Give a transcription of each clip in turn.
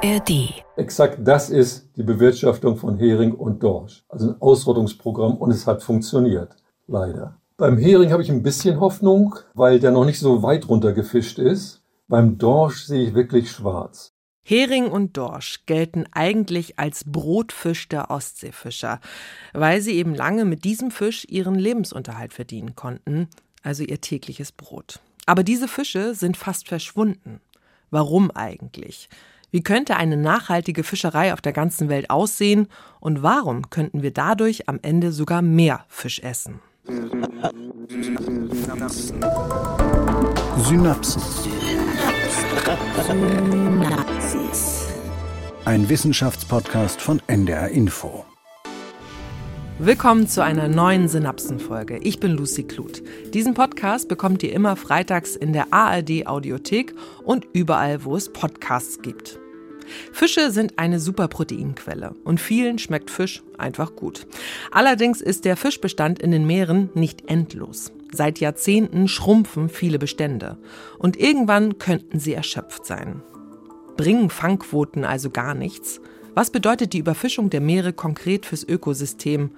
ARD. Exakt das ist die Bewirtschaftung von Hering und Dorsch. Also ein Ausrottungsprogramm und es hat funktioniert. Leider. Beim Hering habe ich ein bisschen Hoffnung, weil der noch nicht so weit runter gefischt ist. Beim Dorsch sehe ich wirklich schwarz. Hering und Dorsch gelten eigentlich als Brotfisch der Ostseefischer, weil sie eben lange mit diesem Fisch ihren Lebensunterhalt verdienen konnten, also ihr tägliches Brot. Aber diese Fische sind fast verschwunden. Warum eigentlich? Wie könnte eine nachhaltige Fischerei auf der ganzen Welt aussehen und warum könnten wir dadurch am Ende sogar mehr Fisch essen? Synapsen. Ein Wissenschaftspodcast von NDR Info. Willkommen zu einer neuen Synapsenfolge. Ich bin Lucy Kluth. Diesen Podcast bekommt ihr immer freitags in der ARD Audiothek und überall, wo es Podcasts gibt. Fische sind eine super Proteinquelle und vielen schmeckt Fisch einfach gut. Allerdings ist der Fischbestand in den Meeren nicht endlos. Seit Jahrzehnten schrumpfen viele Bestände und irgendwann könnten sie erschöpft sein. Bringen Fangquoten also gar nichts? Was bedeutet die Überfischung der Meere konkret fürs Ökosystem?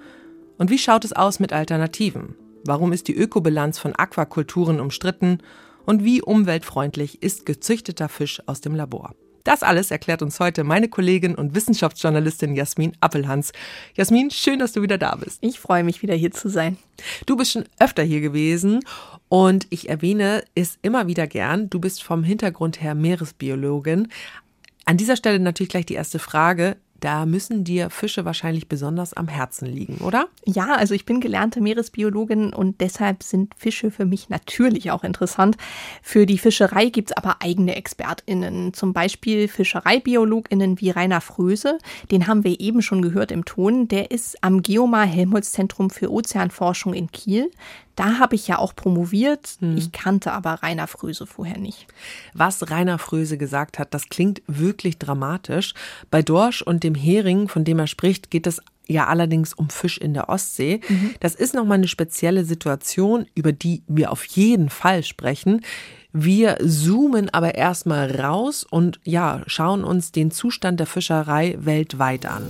Und wie schaut es aus mit Alternativen? Warum ist die Ökobilanz von Aquakulturen umstritten? Und wie umweltfreundlich ist gezüchteter Fisch aus dem Labor? Das alles erklärt uns heute meine Kollegin und Wissenschaftsjournalistin Jasmin Appelhans. Jasmin, schön, dass du wieder da bist. Ich freue mich, wieder hier zu sein. Du bist schon öfter hier gewesen und ich erwähne es immer wieder gern. Du bist vom Hintergrund her Meeresbiologin. An dieser Stelle natürlich gleich die erste Frage. Da müssen dir Fische wahrscheinlich besonders am Herzen liegen, oder? Ja, also ich bin gelernte Meeresbiologin und deshalb sind Fische für mich natürlich auch interessant. Für die Fischerei gibt es aber eigene ExpertInnen, zum Beispiel FischereibiologInnen wie Rainer Fröse, den haben wir eben schon gehört im Ton. Der ist am Geomar Helmholtz Zentrum für Ozeanforschung in Kiel. Da habe ich ja auch promoviert. Hm. Ich kannte aber Rainer Fröse vorher nicht. Was Rainer Fröse gesagt hat, das klingt wirklich dramatisch. Bei Dorsch und dem Hering, von dem er spricht, geht es ja allerdings um Fisch in der Ostsee. Mhm. Das ist nochmal eine spezielle Situation, über die wir auf jeden Fall sprechen. Wir zoomen aber erstmal raus und ja, schauen uns den Zustand der Fischerei weltweit an.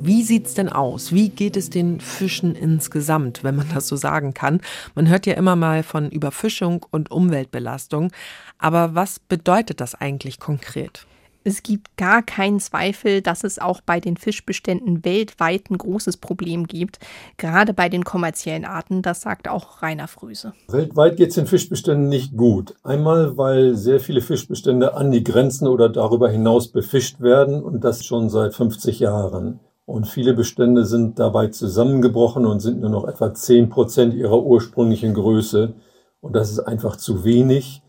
Wie sieht's denn aus? Wie geht es den Fischen insgesamt, wenn man das so sagen kann? Man hört ja immer mal von Überfischung und Umweltbelastung. Aber was bedeutet das eigentlich konkret? Es gibt gar keinen Zweifel, dass es auch bei den Fischbeständen weltweit ein großes Problem gibt, gerade bei den kommerziellen Arten, das sagt auch Rainer Fröse. Weltweit geht es den Fischbeständen nicht gut. Einmal, weil sehr viele Fischbestände an die Grenzen oder darüber hinaus befischt werden und das schon seit 50 Jahren. Und viele Bestände sind dabei zusammengebrochen und sind nur noch etwa 10 Prozent ihrer ursprünglichen Größe. Und das ist einfach zu wenig,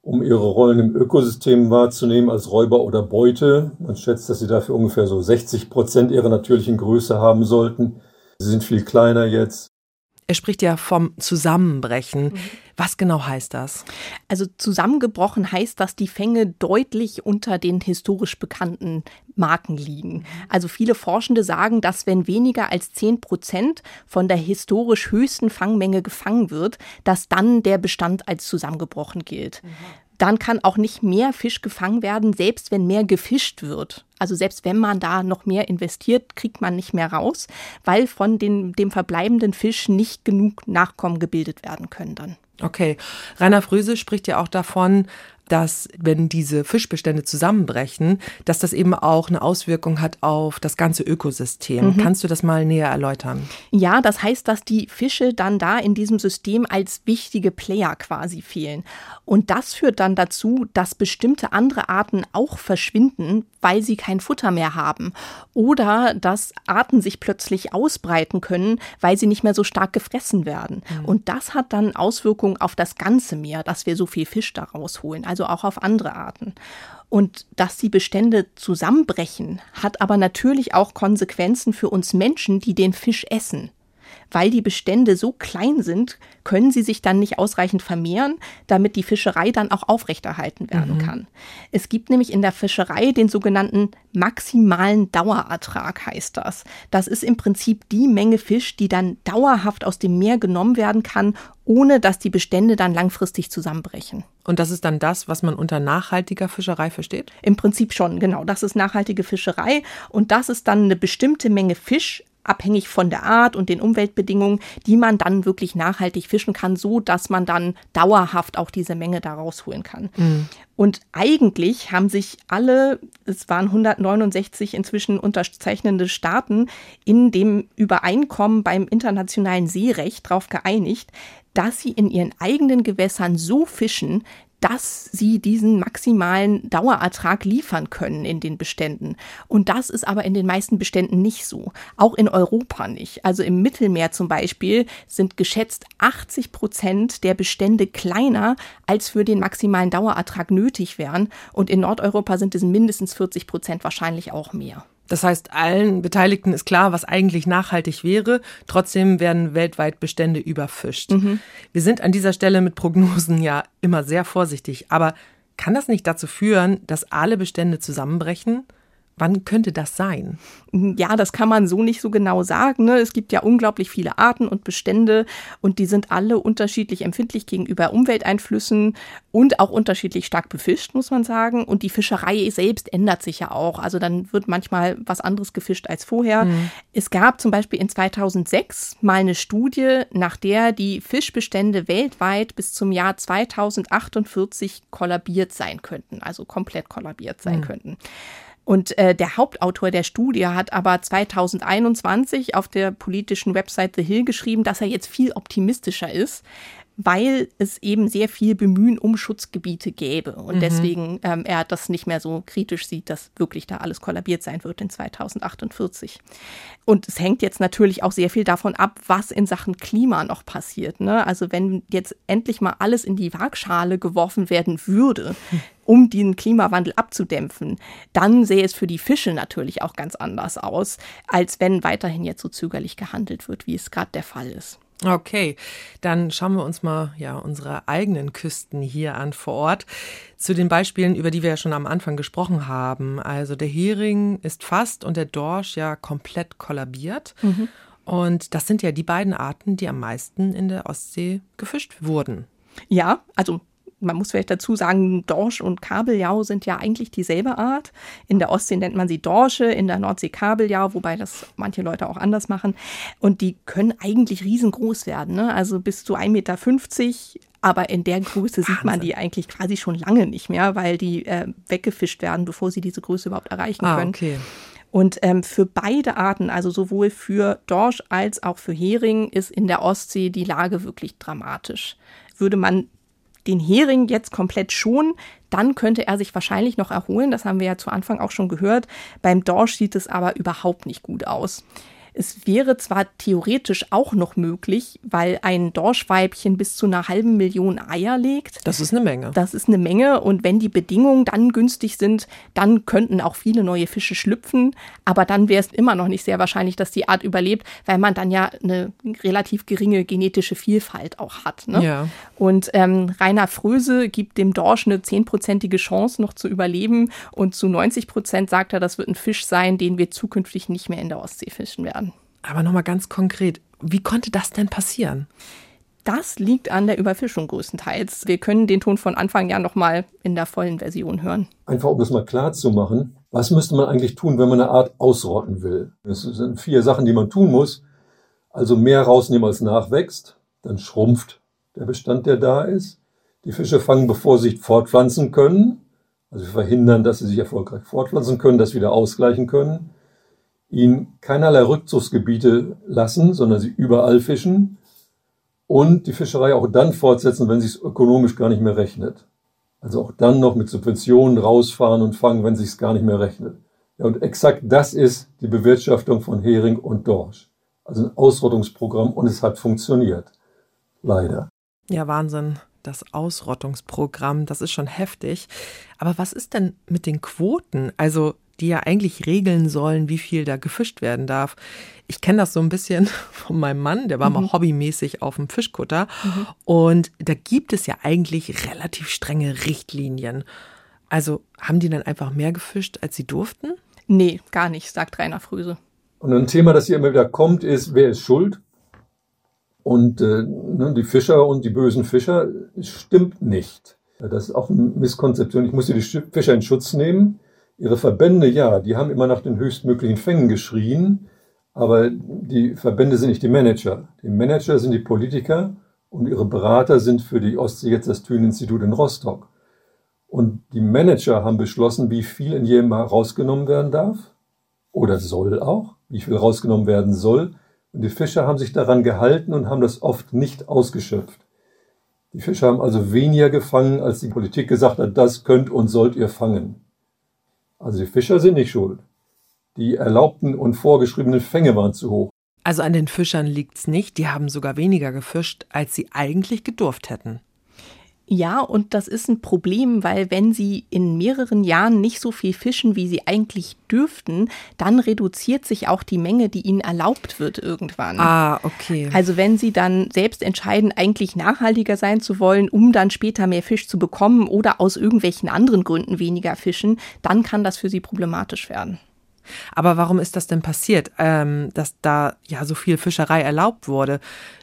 um ihre Rollen im Ökosystem wahrzunehmen als Räuber oder Beute. Man schätzt, dass sie dafür ungefähr so 60 Prozent ihrer natürlichen Größe haben sollten. Sie sind viel kleiner jetzt. Er spricht ja vom Zusammenbrechen. Mhm. Was genau heißt das? Also zusammengebrochen heißt, dass die Fänge deutlich unter den historisch bekannten Marken liegen. Also viele Forschende sagen, dass wenn weniger als 10 Prozent von der historisch höchsten Fangmenge gefangen wird, dass dann der Bestand als zusammengebrochen gilt. Mhm dann kann auch nicht mehr Fisch gefangen werden, selbst wenn mehr gefischt wird. Also selbst wenn man da noch mehr investiert, kriegt man nicht mehr raus, weil von den, dem verbleibenden Fisch nicht genug Nachkommen gebildet werden können dann. Okay. Rainer Fröse spricht ja auch davon, dass wenn diese Fischbestände zusammenbrechen, dass das eben auch eine Auswirkung hat auf das ganze Ökosystem. Mhm. Kannst du das mal näher erläutern? Ja, das heißt, dass die Fische dann da in diesem System als wichtige Player quasi fehlen. Und das führt dann dazu, dass bestimmte andere Arten auch verschwinden, weil sie kein Futter mehr haben. Oder dass Arten sich plötzlich ausbreiten können, weil sie nicht mehr so stark gefressen werden. Mhm. Und das hat dann Auswirkungen auf das ganze Meer, dass wir so viel Fisch da rausholen. Also auch auf andere Arten. Und dass die Bestände zusammenbrechen, hat aber natürlich auch Konsequenzen für uns Menschen, die den Fisch essen weil die Bestände so klein sind, können sie sich dann nicht ausreichend vermehren, damit die Fischerei dann auch aufrechterhalten werden mhm. kann. Es gibt nämlich in der Fischerei den sogenannten maximalen Dauerertrag, heißt das. Das ist im Prinzip die Menge Fisch, die dann dauerhaft aus dem Meer genommen werden kann, ohne dass die Bestände dann langfristig zusammenbrechen. Und das ist dann das, was man unter nachhaltiger Fischerei versteht? Im Prinzip schon, genau. Das ist nachhaltige Fischerei und das ist dann eine bestimmte Menge Fisch abhängig von der Art und den Umweltbedingungen, die man dann wirklich nachhaltig fischen kann, so dass man dann dauerhaft auch diese Menge da rausholen kann. Mhm. Und eigentlich haben sich alle, es waren 169 inzwischen unterzeichnende Staaten, in dem Übereinkommen beim internationalen Seerecht darauf geeinigt, dass sie in ihren eigenen Gewässern so fischen, dass sie diesen maximalen Dauerertrag liefern können in den Beständen. Und das ist aber in den meisten Beständen nicht so. Auch in Europa nicht. Also im Mittelmeer zum Beispiel sind geschätzt 80 Prozent der Bestände kleiner, als für den maximalen Dauerertrag nötig wären. Und in Nordeuropa sind es mindestens 40 Prozent wahrscheinlich auch mehr. Das heißt, allen Beteiligten ist klar, was eigentlich nachhaltig wäre. Trotzdem werden weltweit Bestände überfischt. Mhm. Wir sind an dieser Stelle mit Prognosen ja immer sehr vorsichtig. Aber kann das nicht dazu führen, dass alle Bestände zusammenbrechen? Wann könnte das sein? Ja, das kann man so nicht so genau sagen. Ne? Es gibt ja unglaublich viele Arten und Bestände und die sind alle unterschiedlich empfindlich gegenüber Umwelteinflüssen und auch unterschiedlich stark befischt, muss man sagen. Und die Fischerei selbst ändert sich ja auch. Also dann wird manchmal was anderes gefischt als vorher. Mhm. Es gab zum Beispiel in 2006 mal eine Studie, nach der die Fischbestände weltweit bis zum Jahr 2048 kollabiert sein könnten, also komplett kollabiert sein mhm. könnten. Und äh, der Hauptautor der Studie hat aber 2021 auf der politischen Website The Hill geschrieben, dass er jetzt viel optimistischer ist, weil es eben sehr viel Bemühen um Schutzgebiete gäbe und mhm. deswegen ähm, er das nicht mehr so kritisch sieht, dass wirklich da alles kollabiert sein wird in 2048. Und es hängt jetzt natürlich auch sehr viel davon ab, was in Sachen Klima noch passiert. Ne? Also wenn jetzt endlich mal alles in die Waagschale geworfen werden würde, um den Klimawandel abzudämpfen, dann sähe es für die Fische natürlich auch ganz anders aus, als wenn weiterhin jetzt so zögerlich gehandelt wird, wie es gerade der Fall ist. Okay, dann schauen wir uns mal ja unsere eigenen Küsten hier an vor Ort. Zu den Beispielen, über die wir ja schon am Anfang gesprochen haben. Also der Hering ist fast und der Dorsch ja komplett kollabiert. Mhm. Und das sind ja die beiden Arten, die am meisten in der Ostsee gefischt wurden. Ja, also man muss vielleicht dazu sagen, Dorsch und Kabeljau sind ja eigentlich dieselbe Art. In der Ostsee nennt man sie Dorsche, in der Nordsee Kabeljau, wobei das manche Leute auch anders machen. Und die können eigentlich riesengroß werden, ne? also bis zu 1,50 Meter. Aber in der Größe Wahnsinn. sieht man die eigentlich quasi schon lange nicht mehr, weil die äh, weggefischt werden, bevor sie diese Größe überhaupt erreichen ah, können. Okay. Und ähm, für beide Arten, also sowohl für Dorsch als auch für Hering, ist in der Ostsee die Lage wirklich dramatisch. Würde man den Hering jetzt komplett schonen, dann könnte er sich wahrscheinlich noch erholen. Das haben wir ja zu Anfang auch schon gehört. Beim Dorsch sieht es aber überhaupt nicht gut aus. Es wäre zwar theoretisch auch noch möglich, weil ein Dorschweibchen bis zu einer halben Million Eier legt. Das ist eine Menge. Das ist eine Menge. Und wenn die Bedingungen dann günstig sind, dann könnten auch viele neue Fische schlüpfen. Aber dann wäre es immer noch nicht sehr wahrscheinlich, dass die Art überlebt, weil man dann ja eine relativ geringe genetische Vielfalt auch hat. Ne? Ja. Und ähm, Rainer Fröse gibt dem Dorsch eine zehnprozentige Chance, noch zu überleben. Und zu 90 Prozent sagt er, das wird ein Fisch sein, den wir zukünftig nicht mehr in der Ostsee fischen werden. Aber nochmal ganz konkret, wie konnte das denn passieren? Das liegt an der Überfischung größtenteils. Wir können den Ton von Anfang ja nochmal in der vollen Version hören. Einfach um das mal klar zu machen, was müsste man eigentlich tun, wenn man eine Art ausrotten will? Das sind vier Sachen, die man tun muss. Also mehr rausnehmen, als nachwächst. Dann schrumpft der Bestand, der da ist. Die Fische fangen, bevor sie sich fortpflanzen können. Also wir verhindern, dass sie sich erfolgreich fortpflanzen können, das wieder ausgleichen können ihnen keinerlei Rückzugsgebiete lassen, sondern sie überall fischen und die Fischerei auch dann fortsetzen, wenn sich es ökonomisch gar nicht mehr rechnet. Also auch dann noch mit Subventionen rausfahren und fangen, wenn sich es gar nicht mehr rechnet. Ja, und exakt das ist die Bewirtschaftung von Hering und Dorsch. Also ein Ausrottungsprogramm und es hat funktioniert. Leider. Ja, Wahnsinn. Das Ausrottungsprogramm, das ist schon heftig. Aber was ist denn mit den Quoten? Also die ja eigentlich regeln sollen, wie viel da gefischt werden darf. Ich kenne das so ein bisschen von meinem Mann, der war mhm. mal hobbymäßig auf dem Fischkutter. Mhm. Und da gibt es ja eigentlich relativ strenge Richtlinien. Also haben die dann einfach mehr gefischt, als sie durften? Nee, gar nicht, sagt Rainer Fröse. Und ein Thema, das hier immer wieder kommt, ist, wer ist schuld? Und äh, ne, die Fischer und die bösen Fischer stimmt nicht. Das ist auch eine Misskonzeption. Ich muss hier die Fischer in Schutz nehmen. Ihre Verbände, ja, die haben immer nach den höchstmöglichen Fängen geschrien, aber die Verbände sind nicht die Manager. Die Manager sind die Politiker und ihre Berater sind für die Ostsee jetzt das Thünen-Institut in Rostock. Und die Manager haben beschlossen, wie viel in jedem Jahr rausgenommen werden darf oder soll auch, wie viel rausgenommen werden soll. Und die Fischer haben sich daran gehalten und haben das oft nicht ausgeschöpft. Die Fischer haben also weniger gefangen, als die Politik gesagt hat, das könnt und sollt ihr fangen. Also die Fischer sind nicht schuld. Die erlaubten und vorgeschriebenen Fänge waren zu hoch. Also an den Fischern liegt's nicht, die haben sogar weniger gefischt, als sie eigentlich gedurft hätten. Ja, und das ist ein Problem, weil wenn sie in mehreren Jahren nicht so viel fischen, wie sie eigentlich dürften, dann reduziert sich auch die Menge, die ihnen erlaubt wird irgendwann. Ah, okay. Also wenn sie dann selbst entscheiden, eigentlich nachhaltiger sein zu wollen, um dann später mehr Fisch zu bekommen oder aus irgendwelchen anderen Gründen weniger fischen, dann kann das für sie problematisch werden. Aber warum ist das denn passiert, ähm, dass da ja so viel Fischerei erlaubt wurde?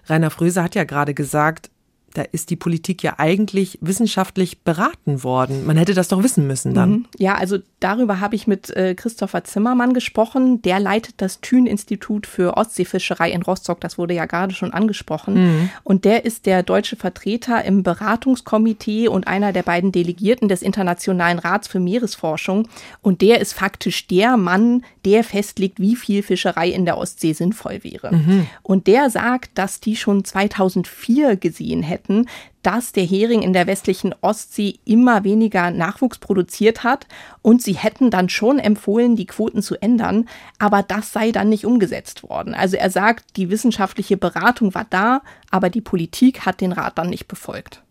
Rainer Fröse hat ja gerade gesagt, da ist die Politik ja eigentlich wissenschaftlich beraten worden. Man hätte das doch wissen müssen dann. Mhm. Ja, also darüber habe ich mit äh, Christopher Zimmermann gesprochen. Der leitet das Thün-Institut für Ostseefischerei in Rostock. Das wurde ja gerade schon angesprochen. Mhm. Und der ist der deutsche Vertreter im Beratungskomitee und einer der beiden Delegierten des Internationalen Rats für Meeresforschung. Und der ist faktisch der Mann, der festlegt, wie viel Fischerei in der Ostsee sinnvoll wäre. Mhm. Und der sagt, dass die schon 2004 gesehen hätten, hätten, dass der Hering in der westlichen Ostsee immer weniger Nachwuchs produziert hat und sie hätten dann schon empfohlen, die Quoten zu ändern, aber das sei dann nicht umgesetzt worden. Also er sagt, die wissenschaftliche Beratung war da, aber die Politik hat den Rat dann nicht befolgt.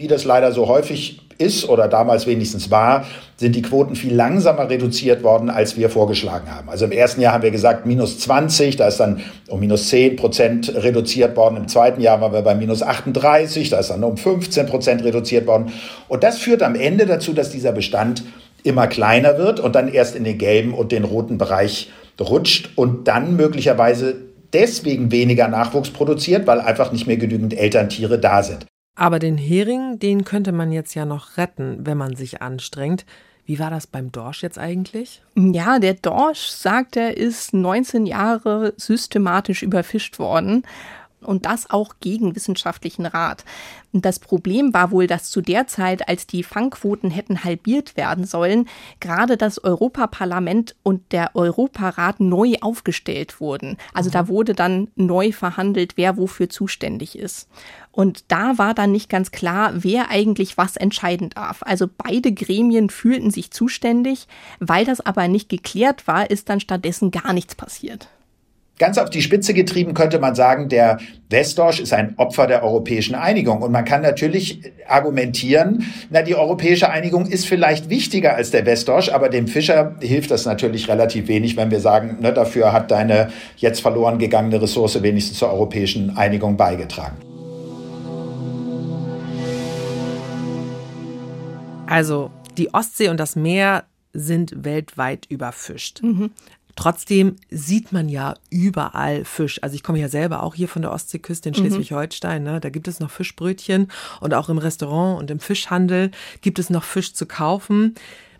Wie das leider so häufig ist oder damals wenigstens war, sind die Quoten viel langsamer reduziert worden, als wir vorgeschlagen haben. Also im ersten Jahr haben wir gesagt minus 20, da ist dann um minus 10 Prozent reduziert worden. Im zweiten Jahr waren wir bei minus 38, da ist dann um 15 Prozent reduziert worden. Und das führt am Ende dazu, dass dieser Bestand immer kleiner wird und dann erst in den gelben und den roten Bereich rutscht und dann möglicherweise deswegen weniger Nachwuchs produziert, weil einfach nicht mehr genügend Elterntiere da sind. Aber den Hering, den könnte man jetzt ja noch retten, wenn man sich anstrengt. Wie war das beim Dorsch jetzt eigentlich? Ja, der Dorsch, sagt er, ist 19 Jahre systematisch überfischt worden und das auch gegen wissenschaftlichen Rat. Das Problem war wohl, dass zu der Zeit, als die Fangquoten hätten halbiert werden sollen, gerade das Europaparlament und der Europarat neu aufgestellt wurden. Also da mhm. wurde dann neu verhandelt, wer wofür zuständig ist. Und da war dann nicht ganz klar, wer eigentlich was entscheiden darf. Also beide Gremien fühlten sich zuständig. Weil das aber nicht geklärt war, ist dann stattdessen gar nichts passiert. Ganz auf die Spitze getrieben könnte man sagen, der Westdorsch ist ein Opfer der europäischen Einigung. Und man kann natürlich argumentieren, na, die europäische Einigung ist vielleicht wichtiger als der Westdorsch, aber dem Fischer hilft das natürlich relativ wenig, wenn wir sagen, ne, dafür hat deine jetzt verloren gegangene Ressource wenigstens zur europäischen Einigung beigetragen. Also die Ostsee und das Meer sind weltweit überfischt. Mhm. Trotzdem sieht man ja überall Fisch. Also ich komme ja selber auch hier von der Ostseeküste in mhm. Schleswig-Holstein. Ne? Da gibt es noch Fischbrötchen und auch im Restaurant und im Fischhandel gibt es noch Fisch zu kaufen.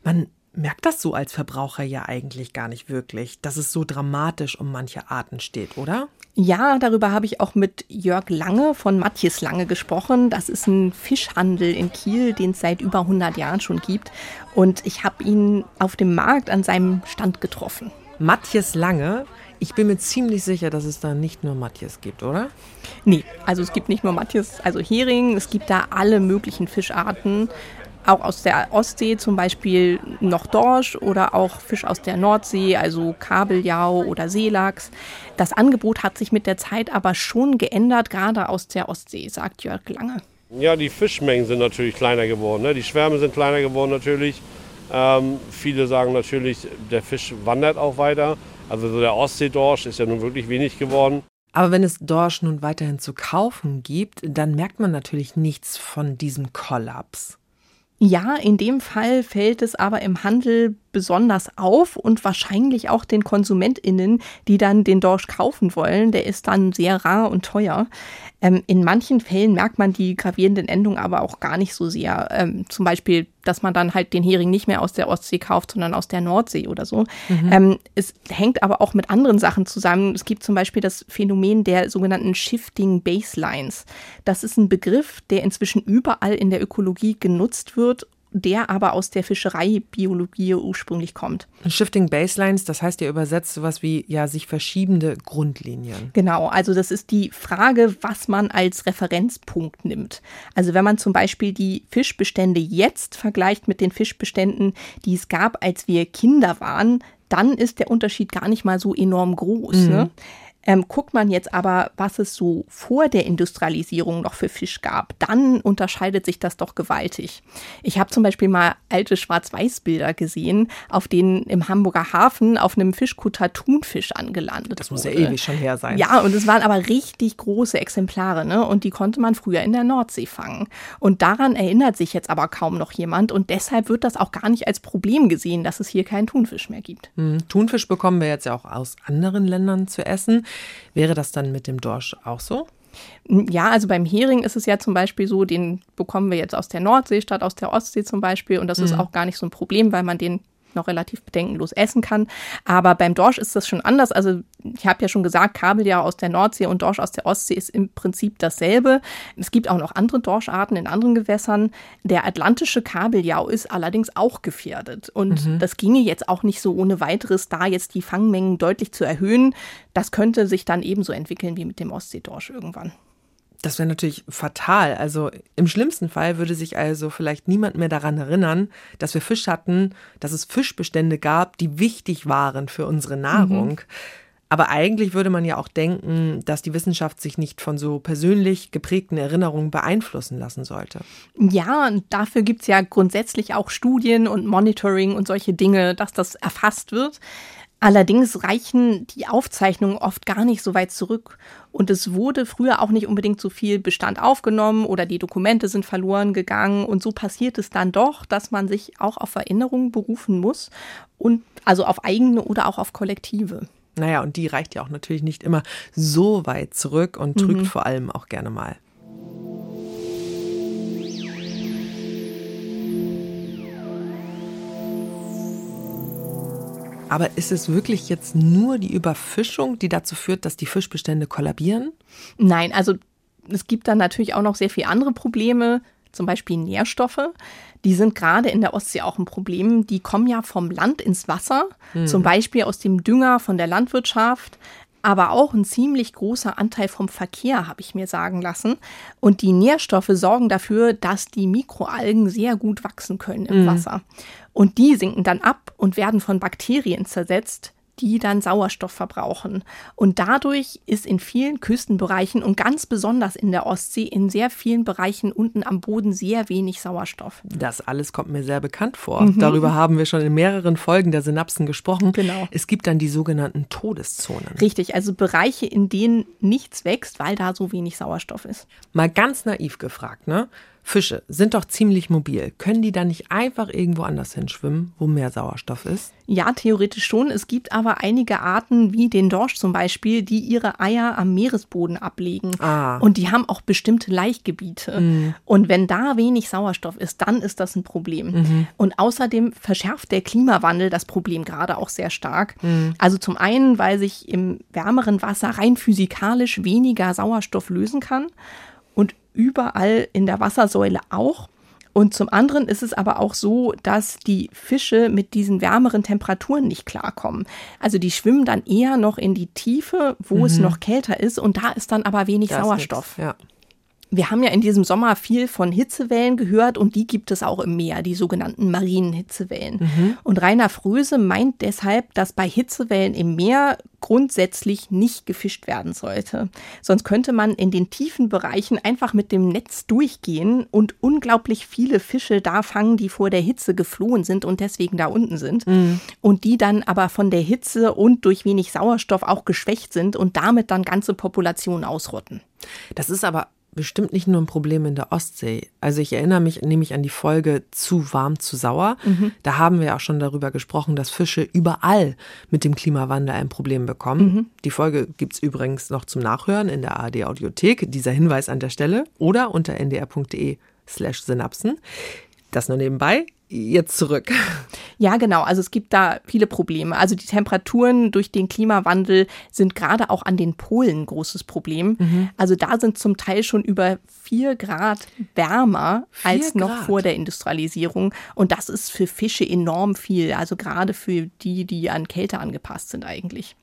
Man merkt das so als Verbraucher ja eigentlich gar nicht wirklich, dass es so dramatisch um manche Arten steht, oder? Ja, darüber habe ich auch mit Jörg Lange von Matthias Lange gesprochen. Das ist ein Fischhandel in Kiel, den es seit über 100 Jahren schon gibt. Und ich habe ihn auf dem Markt an seinem Stand getroffen. Matthias Lange. Ich bin mir ziemlich sicher, dass es da nicht nur Matthias gibt, oder? Nee, also es gibt nicht nur Matthias, also Hering, es gibt da alle möglichen Fischarten. Auch aus der Ostsee zum Beispiel noch Dorsch oder auch Fisch aus der Nordsee, also Kabeljau oder Seelachs. Das Angebot hat sich mit der Zeit aber schon geändert, gerade aus der Ostsee, sagt Jörg Lange. Ja, die Fischmengen sind natürlich kleiner geworden. Ne? Die Schwärme sind kleiner geworden natürlich. Ähm, viele sagen natürlich, der Fisch wandert auch weiter. Also so der Ostseedorsch ist ja nun wirklich wenig geworden. Aber wenn es Dorsch nun weiterhin zu kaufen gibt, dann merkt man natürlich nichts von diesem Kollaps. Ja, in dem Fall fällt es aber im Handel besonders auf und wahrscheinlich auch den KonsumentInnen, die dann den Dorsch kaufen wollen. Der ist dann sehr rar und teuer. Ähm, in manchen Fällen merkt man die gravierenden Endungen aber auch gar nicht so sehr. Ähm, zum Beispiel, dass man dann halt den Hering nicht mehr aus der Ostsee kauft, sondern aus der Nordsee oder so. Mhm. Ähm, es hängt aber auch mit anderen Sachen zusammen. Es gibt zum Beispiel das Phänomen der sogenannten Shifting Baselines. Das ist ein Begriff, der inzwischen überall in der Ökologie genutzt wird der aber aus der Fischereibiologie ursprünglich kommt. Shifting Baselines, das heißt ja übersetzt sowas wie ja sich verschiebende Grundlinien. Genau, also das ist die Frage, was man als Referenzpunkt nimmt. Also wenn man zum Beispiel die Fischbestände jetzt vergleicht mit den Fischbeständen, die es gab, als wir Kinder waren, dann ist der Unterschied gar nicht mal so enorm groß. Mhm. Ne? Ähm, guckt man jetzt aber, was es so vor der Industrialisierung noch für Fisch gab, dann unterscheidet sich das doch gewaltig. Ich habe zum Beispiel mal alte Schwarz-Weiß-Bilder gesehen, auf denen im Hamburger Hafen auf einem Fischkutter Thunfisch angelandet Das muss ja ewig schon her sein. Ja, und es waren aber richtig große Exemplare, ne? Und die konnte man früher in der Nordsee fangen. Und daran erinnert sich jetzt aber kaum noch jemand und deshalb wird das auch gar nicht als Problem gesehen, dass es hier keinen Thunfisch mehr gibt. Hm, Thunfisch bekommen wir jetzt ja auch aus anderen Ländern zu essen. Wäre das dann mit dem Dorsch auch so? Ja, also beim Hering ist es ja zum Beispiel so, den bekommen wir jetzt aus der Nordsee statt aus der Ostsee zum Beispiel. Und das mhm. ist auch gar nicht so ein Problem, weil man den noch relativ bedenkenlos essen kann. Aber beim Dorsch ist das schon anders. Also ich habe ja schon gesagt, Kabeljau aus der Nordsee und Dorsch aus der Ostsee ist im Prinzip dasselbe. Es gibt auch noch andere Dorscharten in anderen Gewässern. Der atlantische Kabeljau ist allerdings auch gefährdet. Und mhm. das ginge jetzt auch nicht so ohne weiteres, da jetzt die Fangmengen deutlich zu erhöhen. Das könnte sich dann ebenso entwickeln wie mit dem Ostseedorsch irgendwann. Das wäre natürlich fatal. Also im schlimmsten Fall würde sich also vielleicht niemand mehr daran erinnern, dass wir Fisch hatten, dass es Fischbestände gab, die wichtig waren für unsere Nahrung. Mhm. Aber eigentlich würde man ja auch denken, dass die Wissenschaft sich nicht von so persönlich geprägten Erinnerungen beeinflussen lassen sollte. Ja, und dafür gibt es ja grundsätzlich auch Studien und Monitoring und solche Dinge, dass das erfasst wird. Allerdings reichen die Aufzeichnungen oft gar nicht so weit zurück. Und es wurde früher auch nicht unbedingt so viel Bestand aufgenommen oder die Dokumente sind verloren gegangen. Und so passiert es dann doch, dass man sich auch auf Erinnerungen berufen muss und also auf eigene oder auch auf Kollektive. Naja, und die reicht ja auch natürlich nicht immer so weit zurück und trügt mhm. vor allem auch gerne mal. Aber ist es wirklich jetzt nur die Überfischung, die dazu führt, dass die Fischbestände kollabieren? Nein, also es gibt dann natürlich auch noch sehr viele andere Probleme, zum Beispiel Nährstoffe. Die sind gerade in der Ostsee auch ein Problem. Die kommen ja vom Land ins Wasser, hm. zum Beispiel aus dem Dünger von der Landwirtschaft aber auch ein ziemlich großer Anteil vom Verkehr, habe ich mir sagen lassen. Und die Nährstoffe sorgen dafür, dass die Mikroalgen sehr gut wachsen können im mhm. Wasser. Und die sinken dann ab und werden von Bakterien zersetzt, die dann Sauerstoff verbrauchen. Und dadurch ist in vielen Küstenbereichen und ganz besonders in der Ostsee in sehr vielen Bereichen unten am Boden sehr wenig Sauerstoff. Das alles kommt mir sehr bekannt vor. Mhm. Darüber haben wir schon in mehreren Folgen der Synapsen gesprochen. Genau. Es gibt dann die sogenannten Todeszonen. Richtig, also Bereiche, in denen nichts wächst, weil da so wenig Sauerstoff ist. Mal ganz naiv gefragt, ne? Fische sind doch ziemlich mobil. Können die dann nicht einfach irgendwo anders hinschwimmen, wo mehr Sauerstoff ist? Ja, theoretisch schon. Es gibt aber einige Arten, wie den Dorsch zum Beispiel, die ihre Eier am Meeresboden ablegen. Ah. Und die haben auch bestimmte Laichgebiete. Mhm. Und wenn da wenig Sauerstoff ist, dann ist das ein Problem. Mhm. Und außerdem verschärft der Klimawandel das Problem gerade auch sehr stark. Mhm. Also zum einen, weil sich im wärmeren Wasser rein physikalisch weniger Sauerstoff lösen kann überall in der Wassersäule auch. Und zum anderen ist es aber auch so, dass die Fische mit diesen wärmeren Temperaturen nicht klarkommen. Also die schwimmen dann eher noch in die Tiefe, wo mhm. es noch kälter ist und da ist dann aber wenig das Sauerstoff. Ja. Wir haben ja in diesem Sommer viel von Hitzewellen gehört und die gibt es auch im Meer, die sogenannten marinen Hitzewellen. Mhm. Und Rainer Fröse meint deshalb, dass bei Hitzewellen im Meer grundsätzlich nicht gefischt werden sollte. Sonst könnte man in den tiefen Bereichen einfach mit dem Netz durchgehen und unglaublich viele Fische da fangen, die vor der Hitze geflohen sind und deswegen da unten sind. Mhm. Und die dann aber von der Hitze und durch wenig Sauerstoff auch geschwächt sind und damit dann ganze Populationen ausrotten. Das ist aber bestimmt nicht nur ein Problem in der Ostsee. Also ich erinnere mich nämlich an die Folge zu warm, zu sauer. Mhm. Da haben wir auch schon darüber gesprochen, dass Fische überall mit dem Klimawandel ein Problem bekommen. Mhm. Die Folge gibt es übrigens noch zum Nachhören in der ARD Audiothek. Dieser Hinweis an der Stelle oder unter ndr.de slash Synapsen. Das nur nebenbei jetzt zurück. Ja, genau. Also es gibt da viele Probleme. Also die Temperaturen durch den Klimawandel sind gerade auch an den Polen ein großes Problem. Mhm. Also da sind zum Teil schon über vier Grad wärmer vier als noch Grad. vor der Industrialisierung. Und das ist für Fische enorm viel. Also gerade für die, die an Kälte angepasst sind eigentlich.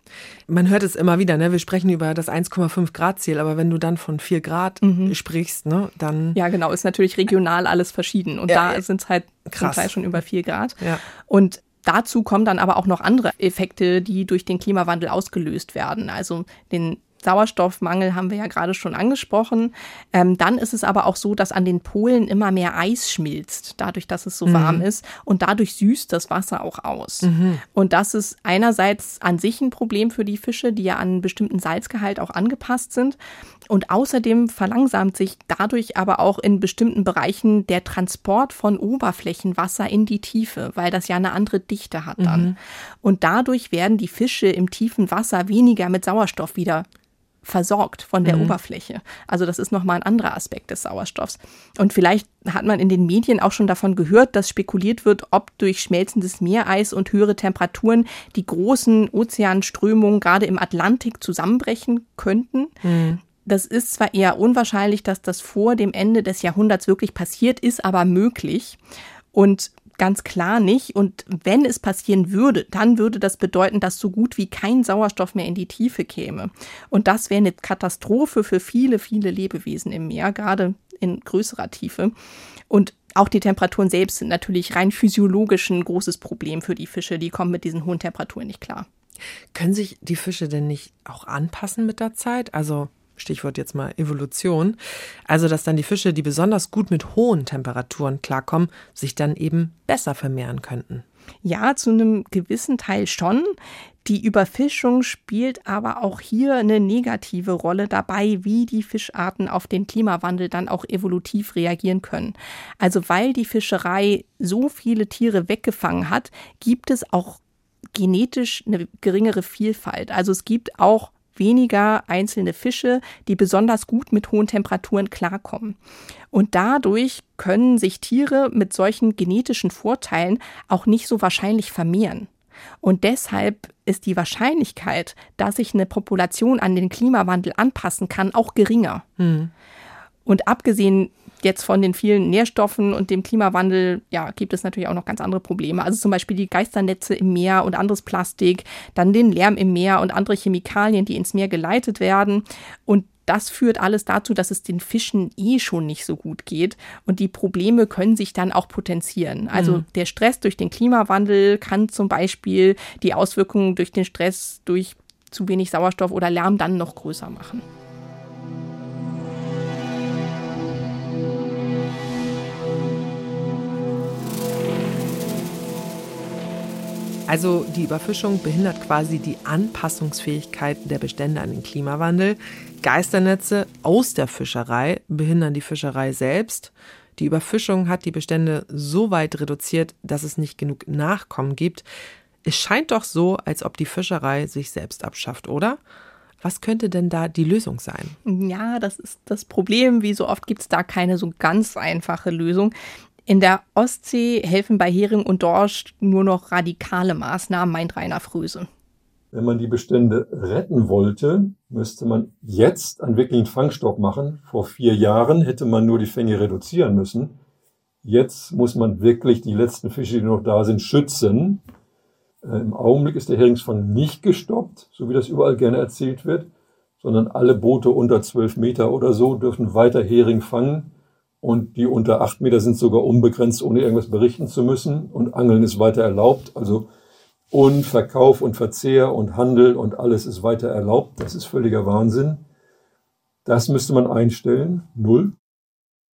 Man hört es immer wieder, ne? Wir sprechen über das 1,5 Grad Ziel, aber wenn du dann von 4 Grad mhm. sprichst, ne, dann. Ja, genau, ist natürlich regional alles verschieden. Und ja, da sind es halt krass. zum Teil schon über 4 Grad. Ja. Und Dazu kommen dann aber auch noch andere Effekte, die durch den Klimawandel ausgelöst werden. Also den Sauerstoffmangel haben wir ja gerade schon angesprochen. Ähm, dann ist es aber auch so, dass an den Polen immer mehr Eis schmilzt, dadurch, dass es so mhm. warm ist. Und dadurch süßt das Wasser auch aus. Mhm. Und das ist einerseits an sich ein Problem für die Fische, die ja an einen bestimmten Salzgehalt auch angepasst sind. Und außerdem verlangsamt sich dadurch aber auch in bestimmten Bereichen der Transport von Oberflächenwasser in die Tiefe, weil das ja eine andere Dichte hat dann. Mhm. Und dadurch werden die Fische im tiefen Wasser weniger mit Sauerstoff wieder versorgt von der mhm. Oberfläche. Also das ist nochmal ein anderer Aspekt des Sauerstoffs. Und vielleicht hat man in den Medien auch schon davon gehört, dass spekuliert wird, ob durch schmelzendes Meereis und höhere Temperaturen die großen Ozeanströmungen gerade im Atlantik zusammenbrechen könnten. Mhm. Das ist zwar eher unwahrscheinlich, dass das vor dem Ende des Jahrhunderts wirklich passiert ist, aber möglich. Und ganz klar nicht. Und wenn es passieren würde, dann würde das bedeuten, dass so gut wie kein Sauerstoff mehr in die Tiefe käme. Und das wäre eine Katastrophe für viele, viele Lebewesen im Meer, gerade in größerer Tiefe. Und auch die Temperaturen selbst sind natürlich rein physiologisch ein großes Problem für die Fische. Die kommen mit diesen hohen Temperaturen nicht klar. Können sich die Fische denn nicht auch anpassen mit der Zeit? Also Stichwort jetzt mal Evolution. Also, dass dann die Fische, die besonders gut mit hohen Temperaturen klarkommen, sich dann eben besser vermehren könnten. Ja, zu einem gewissen Teil schon. Die Überfischung spielt aber auch hier eine negative Rolle dabei, wie die Fischarten auf den Klimawandel dann auch evolutiv reagieren können. Also weil die Fischerei so viele Tiere weggefangen hat, gibt es auch genetisch eine geringere Vielfalt. Also es gibt auch weniger einzelne Fische, die besonders gut mit hohen Temperaturen klarkommen. Und dadurch können sich Tiere mit solchen genetischen Vorteilen auch nicht so wahrscheinlich vermehren. Und deshalb ist die Wahrscheinlichkeit, dass sich eine Population an den Klimawandel anpassen kann, auch geringer. Hm. Und abgesehen jetzt von den vielen Nährstoffen und dem Klimawandel, ja, gibt es natürlich auch noch ganz andere Probleme. Also zum Beispiel die Geisternetze im Meer und anderes Plastik, dann den Lärm im Meer und andere Chemikalien, die ins Meer geleitet werden. Und das führt alles dazu, dass es den Fischen eh schon nicht so gut geht und die Probleme können sich dann auch potenzieren. Also mhm. der Stress durch den Klimawandel kann zum Beispiel die Auswirkungen durch den Stress durch zu wenig Sauerstoff oder Lärm dann noch größer machen. Also die Überfischung behindert quasi die Anpassungsfähigkeit der Bestände an den Klimawandel. Geisternetze aus der Fischerei behindern die Fischerei selbst. Die Überfischung hat die Bestände so weit reduziert, dass es nicht genug Nachkommen gibt. Es scheint doch so, als ob die Fischerei sich selbst abschafft, oder? Was könnte denn da die Lösung sein? Ja, das ist das Problem. Wie so oft gibt es da keine so ganz einfache Lösung. In der Ostsee helfen bei Hering und Dorsch nur noch radikale Maßnahmen, meint Rainer Fröse. Wenn man die Bestände retten wollte, müsste man jetzt einen wirklichen Fangstopp machen. Vor vier Jahren hätte man nur die Fänge reduzieren müssen. Jetzt muss man wirklich die letzten Fische, die noch da sind, schützen. Äh, Im Augenblick ist der Heringsfang nicht gestoppt, so wie das überall gerne erzählt wird. sondern alle Boote unter 12 Meter oder so dürfen weiter Hering fangen. Und die unter 8 Meter sind sogar unbegrenzt, ohne irgendwas berichten zu müssen. Und Angeln ist weiter erlaubt. Also und Verkauf und Verzehr und Handel und alles ist weiter erlaubt. Das ist völliger Wahnsinn. Das müsste man einstellen. Null.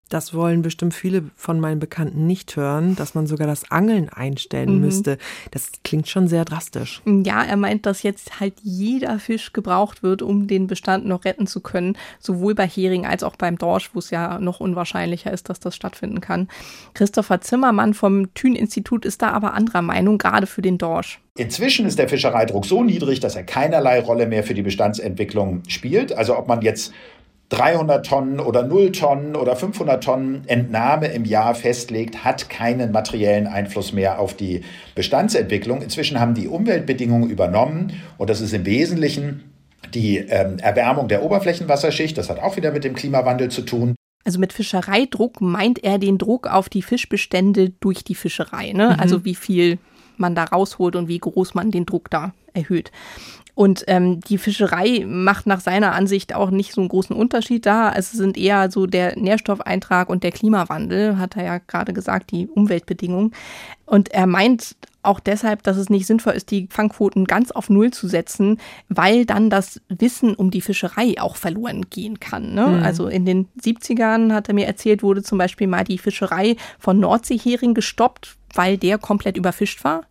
Das wollen bestimmt viele von meinen Bekannten nicht hören, dass man sogar das Angeln einstellen mhm. müsste. Das klingt schon sehr drastisch. Ja, er meint, dass jetzt halt jeder Fisch gebraucht wird, um den Bestand noch retten zu können. Sowohl bei Hering als auch beim Dorsch, wo es ja noch unwahrscheinlicher ist, dass das stattfinden kann. Christopher Zimmermann vom Thün-Institut ist da aber anderer Meinung, gerade für den Dorsch. Inzwischen ist der Fischereidruck so niedrig, dass er keinerlei Rolle mehr für die Bestandsentwicklung spielt. Also ob man jetzt 300 Tonnen oder 0 Tonnen oder 500 Tonnen Entnahme im Jahr festlegt, hat keinen materiellen Einfluss mehr auf die Bestandsentwicklung. Inzwischen haben die Umweltbedingungen übernommen und das ist im Wesentlichen die ähm, Erwärmung der Oberflächenwasserschicht. Das hat auch wieder mit dem Klimawandel zu tun. Also mit Fischereidruck meint er den Druck auf die Fischbestände durch die Fischerei. Ne? Mhm. Also wie viel man da rausholt und wie groß man den Druck da erhöht. Und ähm, die Fischerei macht nach seiner Ansicht auch nicht so einen großen Unterschied da. Es sind eher so der Nährstoffeintrag und der Klimawandel, hat er ja gerade gesagt, die Umweltbedingungen. Und er meint auch deshalb, dass es nicht sinnvoll ist, die Fangquoten ganz auf Null zu setzen, weil dann das Wissen um die Fischerei auch verloren gehen kann. Ne? Mhm. Also in den 70ern, hat er mir erzählt, wurde zum Beispiel mal die Fischerei von Nordseehering gestoppt, weil der komplett überfischt war.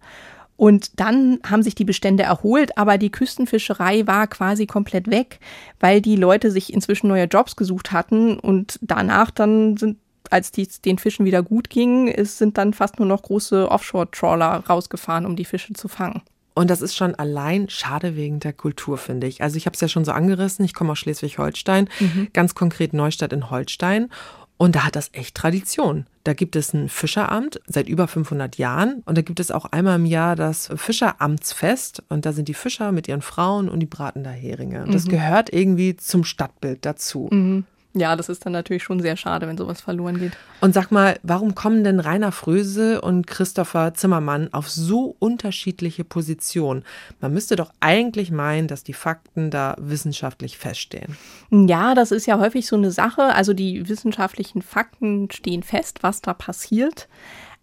Und dann haben sich die Bestände erholt, aber die Küstenfischerei war quasi komplett weg, weil die Leute sich inzwischen neue Jobs gesucht hatten und danach dann sind als die, den Fischen wieder gut ging, ist, sind dann fast nur noch große Offshore-Trawler rausgefahren, um die Fische zu fangen. Und das ist schon allein schade wegen der Kultur, finde ich. Also ich habe es ja schon so angerissen, ich komme aus Schleswig-Holstein, mhm. ganz konkret Neustadt in Holstein. Und da hat das echt Tradition. Da gibt es ein Fischeramt seit über 500 Jahren und da gibt es auch einmal im Jahr das Fischeramtsfest und da sind die Fischer mit ihren Frauen und die braten da Heringe. Und das mhm. gehört irgendwie zum Stadtbild dazu. Mhm. Ja, das ist dann natürlich schon sehr schade, wenn sowas verloren geht. Und sag mal, warum kommen denn Rainer Fröse und Christopher Zimmermann auf so unterschiedliche Positionen? Man müsste doch eigentlich meinen, dass die Fakten da wissenschaftlich feststehen. Ja, das ist ja häufig so eine Sache. Also die wissenschaftlichen Fakten stehen fest, was da passiert.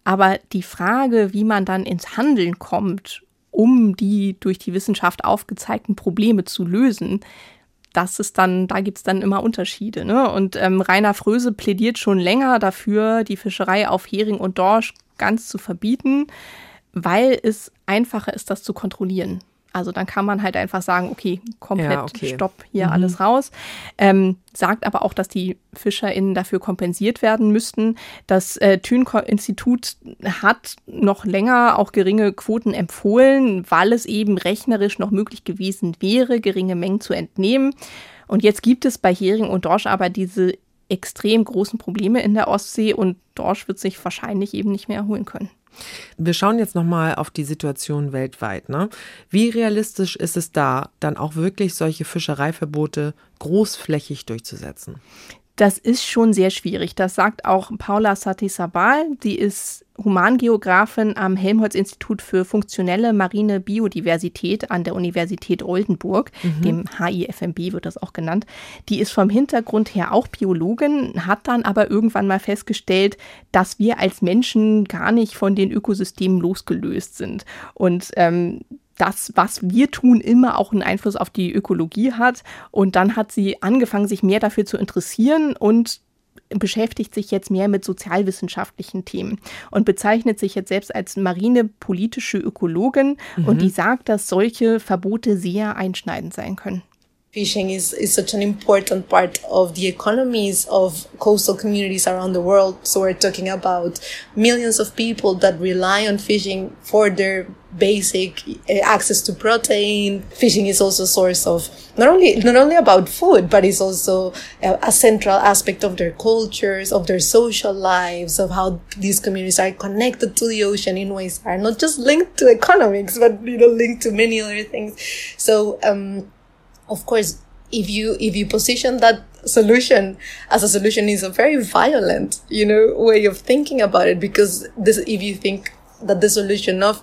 Aber die Frage, wie man dann ins Handeln kommt, um die durch die Wissenschaft aufgezeigten Probleme zu lösen, das ist dann, da gibt's dann immer Unterschiede. Ne? Und ähm, Rainer Fröse plädiert schon länger dafür, die Fischerei auf Hering und Dorsch ganz zu verbieten, weil es einfacher ist, das zu kontrollieren. Also dann kann man halt einfach sagen, okay, komplett ja, okay. Stopp, hier mhm. alles raus. Ähm, sagt aber auch, dass die FischerInnen dafür kompensiert werden müssten. Das äh, Thün-Institut hat noch länger auch geringe Quoten empfohlen, weil es eben rechnerisch noch möglich gewesen wäre, geringe Mengen zu entnehmen. Und jetzt gibt es bei Hering und Dorsch aber diese extrem großen Probleme in der Ostsee und Dorsch wird sich wahrscheinlich eben nicht mehr erholen können. Wir schauen jetzt nochmal auf die Situation weltweit. Ne? Wie realistisch ist es da, dann auch wirklich solche Fischereiverbote großflächig durchzusetzen? Das ist schon sehr schwierig. Das sagt auch Paula Satisabal. Die ist Humangeografin am Helmholtz-Institut für funktionelle marine Biodiversität an der Universität Oldenburg, mhm. dem HIFMB wird das auch genannt. Die ist vom Hintergrund her auch Biologin, hat dann aber irgendwann mal festgestellt, dass wir als Menschen gar nicht von den Ökosystemen losgelöst sind. Und ähm, das, was wir tun, immer auch einen Einfluss auf die Ökologie hat. Und dann hat sie angefangen, sich mehr dafür zu interessieren und beschäftigt sich jetzt mehr mit sozialwissenschaftlichen Themen und bezeichnet sich jetzt selbst als marinepolitische Ökologin mhm. und die sagt, dass solche Verbote sehr einschneidend sein können. Fishing is, is such an important part of the economies of coastal communities around the world. So we're talking about millions of people that rely on fishing for their basic eh, access to protein. Fishing is also a source of not only, not only about food, but it's also a, a central aspect of their cultures, of their social lives, of how these communities are connected to the ocean in ways that are not just linked to economics, but, you know, linked to many other things. So, um, of course, if you if you position that solution as a solution is a very violent, you know, way of thinking about it because this if you think that the solution of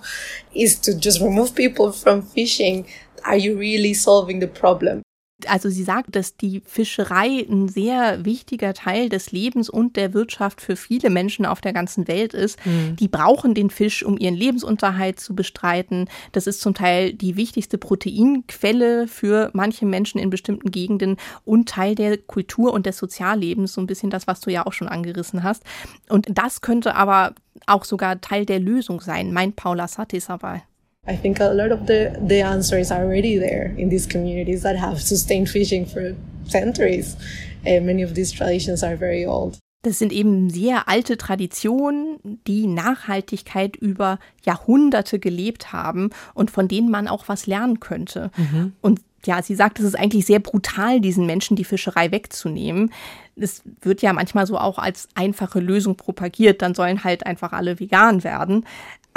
is to just remove people from fishing, are you really solving the problem? Also sie sagt, dass die Fischerei ein sehr wichtiger Teil des Lebens und der Wirtschaft für viele Menschen auf der ganzen Welt ist. Mhm. Die brauchen den Fisch, um ihren Lebensunterhalt zu bestreiten. Das ist zum Teil die wichtigste Proteinquelle für manche Menschen in bestimmten Gegenden und Teil der Kultur und des Soziallebens, so ein bisschen das, was du ja auch schon angerissen hast. Und das könnte aber auch sogar Teil der Lösung sein, meint Paula Satisawal. I think a lot of the, the answers are already there in these communities that have sustained fishing for centuries. And many of these traditions are very old. Das sind eben sehr alte Traditionen, die Nachhaltigkeit über Jahrhunderte gelebt haben und von denen man auch was lernen könnte. Mhm. Und ja, sie sagt, es ist eigentlich sehr brutal, diesen Menschen die Fischerei wegzunehmen. Es wird ja manchmal so auch als einfache Lösung propagiert, dann sollen halt einfach alle vegan werden.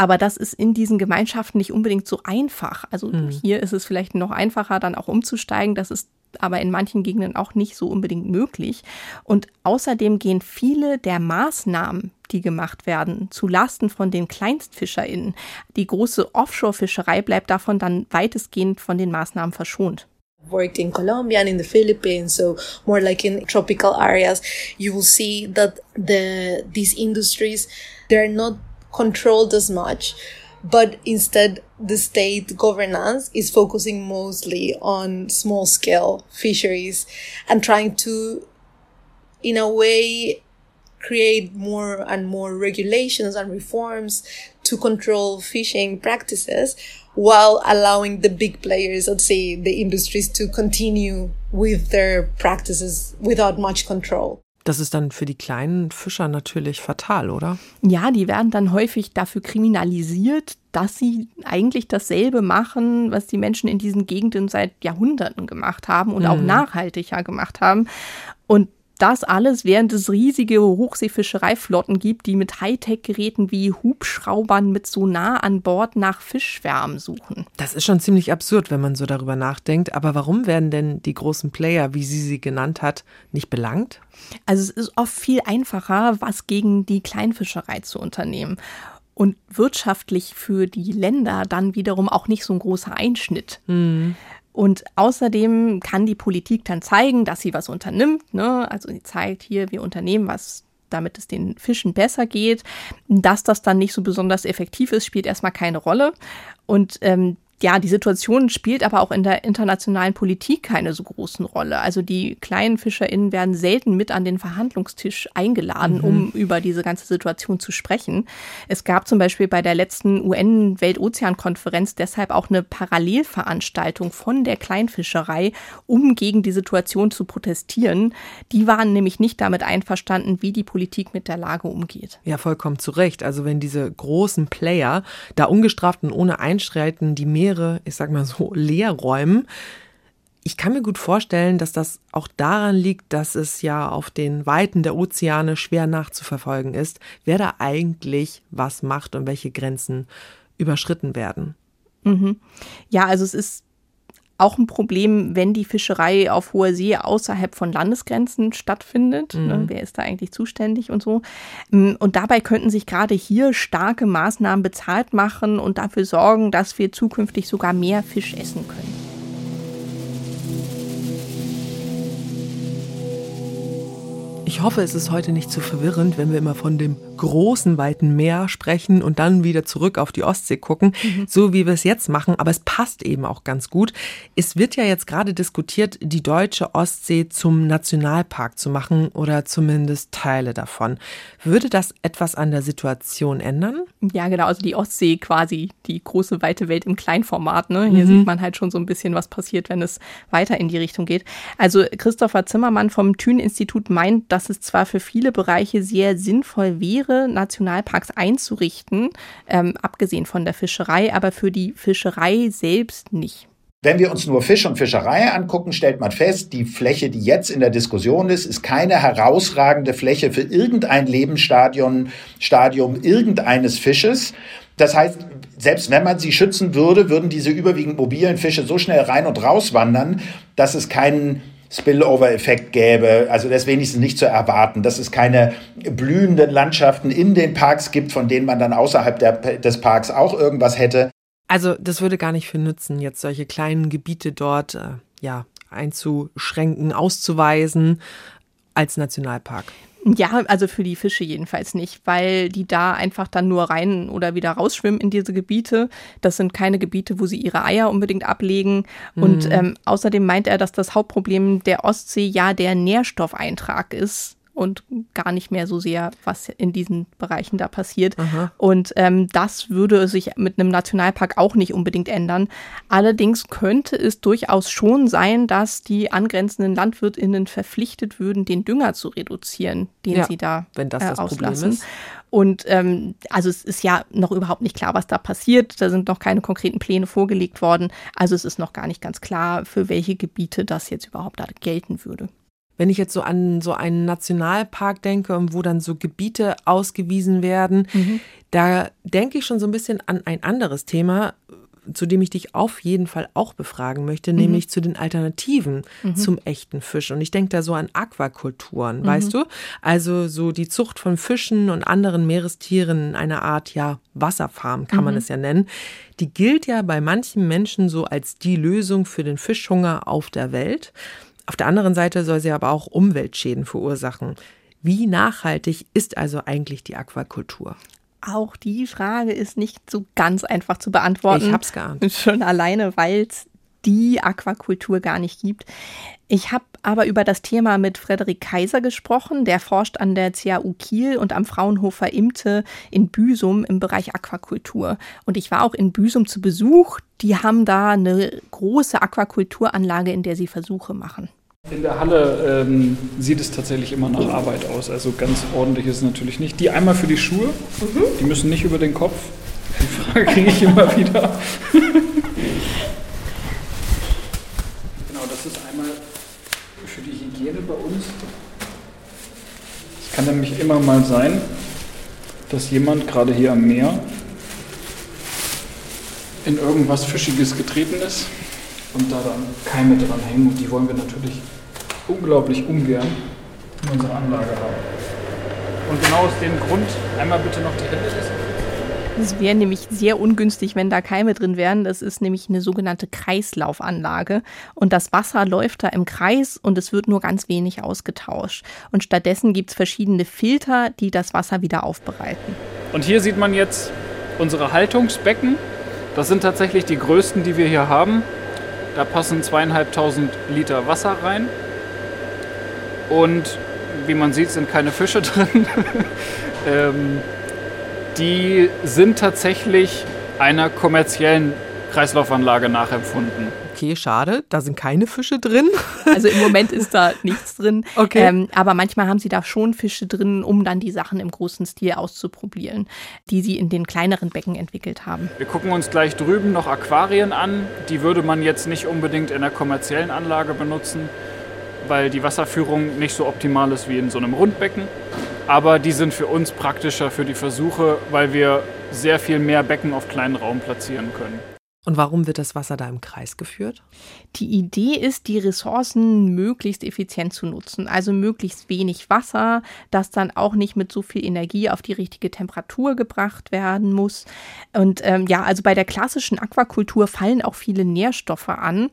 Aber das ist in diesen Gemeinschaften nicht unbedingt so einfach. Also mhm. hier ist es vielleicht noch einfacher, dann auch umzusteigen. Das ist aber in manchen Gegenden auch nicht so unbedingt möglich. Und außerdem gehen viele der Maßnahmen, die gemacht werden, zu Lasten von den KleinstfischerInnen. Die große Offshore-Fischerei bleibt davon dann weitestgehend von den Maßnahmen verschont. worked in Colombia and in the Philippines, so more like in tropical areas, you will see that the these industries they're not controlled as much, but instead the state governance is focusing mostly on small scale fisheries and trying to, in a way, create more and more regulations and reforms to control fishing practices while allowing the big players, let's say the industries to continue with their practices without much control. Das ist dann für die kleinen Fischer natürlich fatal, oder? Ja, die werden dann häufig dafür kriminalisiert, dass sie eigentlich dasselbe machen, was die Menschen in diesen Gegenden seit Jahrhunderten gemacht haben und mhm. auch nachhaltiger gemacht haben. Und das alles, während es riesige Hochseefischereiflotten gibt, die mit Hightech-Geräten wie Hubschraubern mit Sonar an Bord nach Fischschwärmen suchen. Das ist schon ziemlich absurd, wenn man so darüber nachdenkt. Aber warum werden denn die großen Player, wie sie sie genannt hat, nicht belangt? Also es ist oft viel einfacher, was gegen die Kleinfischerei zu unternehmen und wirtschaftlich für die Länder dann wiederum auch nicht so ein großer Einschnitt. Mhm. Und außerdem kann die Politik dann zeigen, dass sie was unternimmt. Ne? Also sie zeigt hier, wir unternehmen was, damit es den Fischen besser geht. Dass das dann nicht so besonders effektiv ist, spielt erstmal keine Rolle. Und ähm, ja, die Situation spielt aber auch in der internationalen Politik keine so großen Rolle. Also die kleinen FischerInnen werden selten mit an den Verhandlungstisch eingeladen, mhm. um über diese ganze Situation zu sprechen. Es gab zum Beispiel bei der letzten UN-Weltozeankonferenz deshalb auch eine Parallelveranstaltung von der Kleinfischerei, um gegen die Situation zu protestieren. Die waren nämlich nicht damit einverstanden, wie die Politik mit der Lage umgeht. Ja, vollkommen zu Recht. Also wenn diese großen Player da ungestraft und ohne Einschreiten die Meere Meere, ich sag mal so, leer räumen. Ich kann mir gut vorstellen, dass das auch daran liegt, dass es ja auf den Weiten der Ozeane schwer nachzuverfolgen ist, wer da eigentlich was macht und welche Grenzen überschritten werden. Mhm. Ja, also es ist auch ein Problem, wenn die Fischerei auf hoher See außerhalb von Landesgrenzen stattfindet. Mhm. Ne, wer ist da eigentlich zuständig und so? Mm, und dabei könnten sich gerade hier starke Maßnahmen bezahlt machen und dafür sorgen, dass wir zukünftig sogar mehr Fisch essen können. Ich hoffe, es ist heute nicht zu verwirrend, wenn wir immer von dem großen, weiten Meer sprechen und dann wieder zurück auf die Ostsee gucken, mhm. so wie wir es jetzt machen. Aber es passt eben auch ganz gut. Es wird ja jetzt gerade diskutiert, die deutsche Ostsee zum Nationalpark zu machen oder zumindest Teile davon. Würde das etwas an der Situation ändern? Ja, genau. Also die Ostsee quasi die große, weite Welt im Kleinformat. Ne? Hier mhm. sieht man halt schon so ein bisschen, was passiert, wenn es weiter in die Richtung geht. Also Christopher Zimmermann vom Thün-Institut meint, dass es zwar für viele Bereiche sehr sinnvoll wäre, Nationalparks einzurichten, ähm, abgesehen von der Fischerei, aber für die Fischerei selbst nicht. Wenn wir uns nur Fisch und Fischerei angucken, stellt man fest, die Fläche, die jetzt in der Diskussion ist, ist keine herausragende Fläche für irgendein Lebensstadium Stadium irgendeines Fisches. Das heißt, selbst wenn man sie schützen würde, würden diese überwiegend mobilen Fische so schnell rein und raus wandern, dass es keinen Spillover-Effekt gäbe. Also das wenigstens nicht zu erwarten, dass es keine blühenden Landschaften in den Parks gibt, von denen man dann außerhalb der, des Parks auch irgendwas hätte. Also das würde gar nicht für nützen, jetzt solche kleinen Gebiete dort äh, ja einzuschränken, auszuweisen als Nationalpark. Ja, also für die Fische jedenfalls nicht, weil die da einfach dann nur rein oder wieder rausschwimmen in diese Gebiete. Das sind keine Gebiete, wo sie ihre Eier unbedingt ablegen. Mhm. Und ähm, außerdem meint er, dass das Hauptproblem der Ostsee ja der Nährstoffeintrag ist und gar nicht mehr so sehr, was in diesen Bereichen da passiert. Aha. Und ähm, das würde sich mit einem Nationalpark auch nicht unbedingt ändern. Allerdings könnte es durchaus schon sein, dass die angrenzenden LandwirtInnen verpflichtet würden, den Dünger zu reduzieren, den ja, sie da wenn das, das äh, auslassen. Problem ist. Und ähm, also es ist ja noch überhaupt nicht klar, was da passiert. Da sind noch keine konkreten Pläne vorgelegt worden. Also es ist noch gar nicht ganz klar, für welche Gebiete das jetzt überhaupt da gelten würde wenn ich jetzt so an so einen Nationalpark denke, wo dann so Gebiete ausgewiesen werden, mhm. da denke ich schon so ein bisschen an ein anderes Thema, zu dem ich dich auf jeden Fall auch befragen möchte, mhm. nämlich zu den Alternativen mhm. zum echten Fisch. Und ich denke da so an Aquakulturen, mhm. weißt du? Also so die Zucht von Fischen und anderen Meerestieren, eine Art, ja, Wasserfarm kann man mhm. es ja nennen. Die gilt ja bei manchen Menschen so als die Lösung für den Fischhunger auf der Welt. Auf der anderen Seite soll sie aber auch Umweltschäden verursachen. Wie nachhaltig ist also eigentlich die Aquakultur? Auch die Frage ist nicht so ganz einfach zu beantworten. Ich hab's geahnt. Schon alleine, weil es die Aquakultur gar nicht gibt. Ich habe aber über das Thema mit Frederik Kaiser gesprochen. Der forscht an der CAU Kiel und am Fraunhofer Imte in Büsum im Bereich Aquakultur. Und ich war auch in Büsum zu Besuch. Die haben da eine große Aquakulturanlage, in der sie Versuche machen. In der Halle ähm, sieht es tatsächlich immer nach Arbeit aus. Also ganz ordentlich ist es natürlich nicht. Die einmal für die Schuhe, mhm. die müssen nicht über den Kopf. Die Frage kriege ich immer wieder. genau, das ist einmal für die Hygiene bei uns. Es kann nämlich immer mal sein, dass jemand gerade hier am Meer in irgendwas Fischiges getreten ist und da dann Keime dran hängen und die wollen wir natürlich unglaublich ungern in unserer Anlage haben. Und genau aus dem Grund einmal bitte noch die Hände essen. Es wäre nämlich sehr ungünstig, wenn da Keime drin wären. Das ist nämlich eine sogenannte Kreislaufanlage. Und das Wasser läuft da im Kreis und es wird nur ganz wenig ausgetauscht. Und stattdessen gibt es verschiedene Filter, die das Wasser wieder aufbereiten. Und hier sieht man jetzt unsere Haltungsbecken. Das sind tatsächlich die größten, die wir hier haben. Da passen zweieinhalbtausend Liter Wasser rein. Und wie man sieht, sind keine Fische drin. ähm, die sind tatsächlich einer kommerziellen Kreislaufanlage nachempfunden. Okay, schade, da sind keine Fische drin. Also im Moment ist da nichts drin. Okay. Ähm, aber manchmal haben sie da schon Fische drin, um dann die Sachen im großen Stil auszuprobieren, die sie in den kleineren Becken entwickelt haben. Wir gucken uns gleich drüben noch Aquarien an. Die würde man jetzt nicht unbedingt in einer kommerziellen Anlage benutzen, weil die Wasserführung nicht so optimal ist wie in so einem Rundbecken. Aber die sind für uns praktischer für die Versuche, weil wir sehr viel mehr Becken auf kleinen Raum platzieren können. Und warum wird das Wasser da im Kreis geführt? Die Idee ist, die Ressourcen möglichst effizient zu nutzen. Also möglichst wenig Wasser, das dann auch nicht mit so viel Energie auf die richtige Temperatur gebracht werden muss. Und ähm, ja, also bei der klassischen Aquakultur fallen auch viele Nährstoffe an.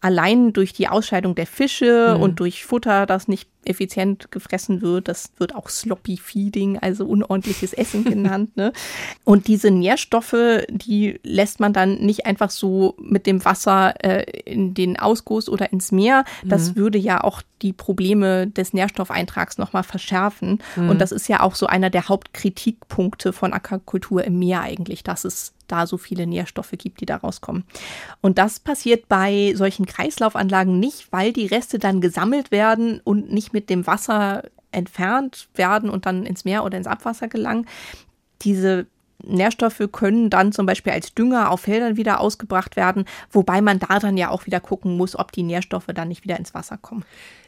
Allein durch die Ausscheidung der Fische mhm. und durch Futter, das nicht effizient gefressen wird. Das wird auch Sloppy Feeding, also unordentliches Essen genannt. Ne? Und diese Nährstoffe, die lässt man dann nicht einfach so mit dem Wasser äh, in den Ausguss oder ins Meer. Das mhm. würde ja auch die Probleme des Nährstoffeintrags nochmal verschärfen. Mhm. Und das ist ja auch so einer der Hauptkritikpunkte von Aquakultur im Meer eigentlich, dass es da so viele Nährstoffe gibt, die da rauskommen. Und das passiert bei solchen Kreislaufanlagen nicht, weil die Reste dann gesammelt werden und nicht mit dem Wasser entfernt werden und dann ins Meer oder ins Abwasser gelangen. Diese Nährstoffe können dann zum Beispiel als Dünger auf Feldern wieder ausgebracht werden, wobei man da dann ja auch wieder gucken muss, ob die Nährstoffe dann nicht wieder ins Wasser kommen.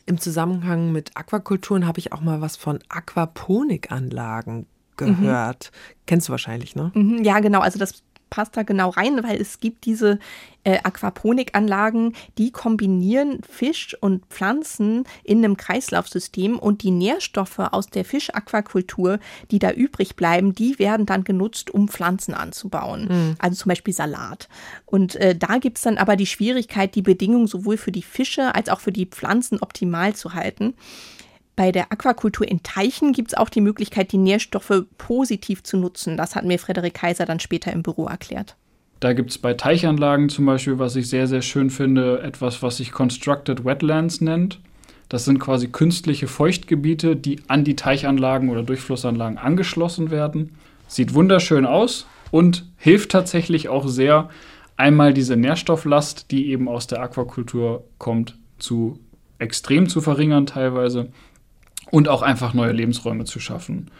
Im Zusammenhang mit Aquakulturen habe ich auch mal was von Aquaponikanlagen gehört. Mhm. Kennst du wahrscheinlich, ne? Mhm, ja, genau. Also das passt da genau rein, weil es gibt diese äh, Aquaponikanlagen, die kombinieren Fisch und Pflanzen in einem Kreislaufsystem und die Nährstoffe aus der Fischaquakultur, die da übrig bleiben, die werden dann genutzt, um Pflanzen anzubauen. Mhm. Also zum Beispiel Salat. Und äh, da gibt es dann aber die Schwierigkeit, die Bedingungen sowohl für die Fische als auch für die Pflanzen optimal zu halten. Bei der Aquakultur in Teichen gibt es auch die Möglichkeit, die Nährstoffe positiv zu nutzen. Das hat mir Frederik Kaiser dann später im Büro erklärt. Da gibt es bei Teichanlagen zum Beispiel, was ich sehr, sehr schön finde, etwas, was sich Constructed Wetlands nennt. Das sind quasi künstliche Feuchtgebiete, die an die Teichanlagen oder Durchflussanlagen angeschlossen werden. Sieht wunderschön aus und hilft tatsächlich auch sehr, einmal diese Nährstofflast, die eben aus der Aquakultur kommt, zu extrem zu verringern teilweise und auch einfach neue Lebensräume zu schaffen.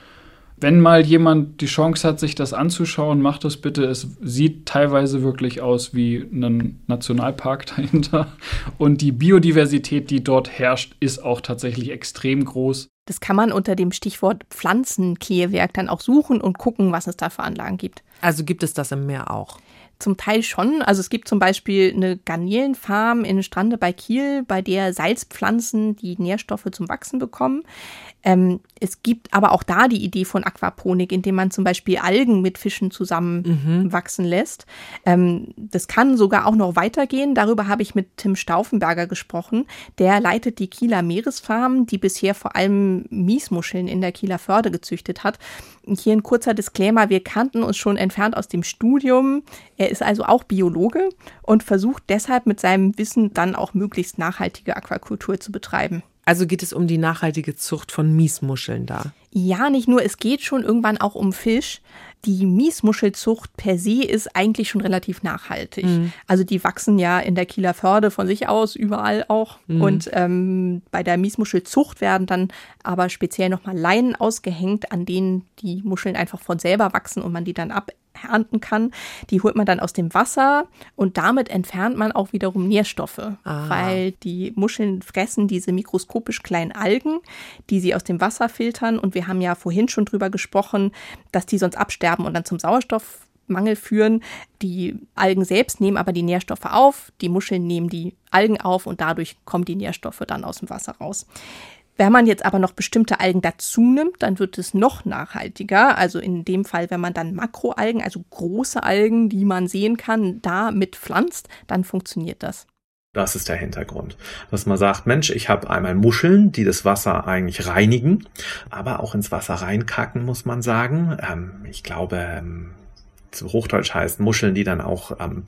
Wenn mal jemand die Chance hat, sich das anzuschauen, macht es bitte. Es sieht teilweise wirklich aus wie ein Nationalpark dahinter. Und die Biodiversität, die dort herrscht, ist auch tatsächlich extrem groß. Das kann man unter dem Stichwort Pflanzenklärwerk dann auch suchen und gucken, was es da für Anlagen gibt. Also gibt es das im Meer auch? Zum Teil schon. Also es gibt zum Beispiel eine Garnelenfarm in Strande bei Kiel, bei der Salzpflanzen die Nährstoffe zum Wachsen bekommen. Ähm, es gibt aber auch da die Idee von Aquaponik, indem man zum Beispiel Algen mit Fischen zusammen mhm. lässt. Ähm, das kann sogar auch noch weitergehen. Darüber habe ich mit Tim Stauffenberger gesprochen. Der leitet die Kieler Meeresfarm, die bisher vor allem Miesmuscheln in der Kieler Förde gezüchtet hat. Hier ein kurzer Disclaimer. Wir kannten uns schon entfernt aus dem Studium. Er ist also auch Biologe und versucht deshalb mit seinem Wissen dann auch möglichst nachhaltige Aquakultur zu betreiben. Also geht es um die nachhaltige Zucht von Miesmuscheln da? Ja, nicht nur, es geht schon irgendwann auch um Fisch. Die Miesmuschelzucht per se ist eigentlich schon relativ nachhaltig. Mhm. Also die wachsen ja in der Kieler Förde von sich aus, überall auch. Mhm. Und ähm, bei der Miesmuschelzucht werden dann aber speziell nochmal Leinen ausgehängt, an denen die Muscheln einfach von selber wachsen und man die dann ab ernten kann. Die holt man dann aus dem Wasser und damit entfernt man auch wiederum Nährstoffe, Aha. weil die Muscheln fressen diese mikroskopisch kleinen Algen, die sie aus dem Wasser filtern. Und wir haben ja vorhin schon drüber gesprochen, dass die sonst absterben und dann zum Sauerstoffmangel führen. Die Algen selbst nehmen aber die Nährstoffe auf, die Muscheln nehmen die Algen auf und dadurch kommen die Nährstoffe dann aus dem Wasser raus. Wenn man jetzt aber noch bestimmte Algen dazu nimmt, dann wird es noch nachhaltiger. Also in dem Fall, wenn man dann Makroalgen, also große Algen, die man sehen kann, da mit pflanzt, dann funktioniert das. Das ist der Hintergrund. Dass man sagt, Mensch, ich habe einmal Muscheln, die das Wasser eigentlich reinigen, aber auch ins Wasser reinkacken, muss man sagen. Ähm, ich glaube, ähm, zu Hochdeutsch heißt Muscheln, die dann auch ähm,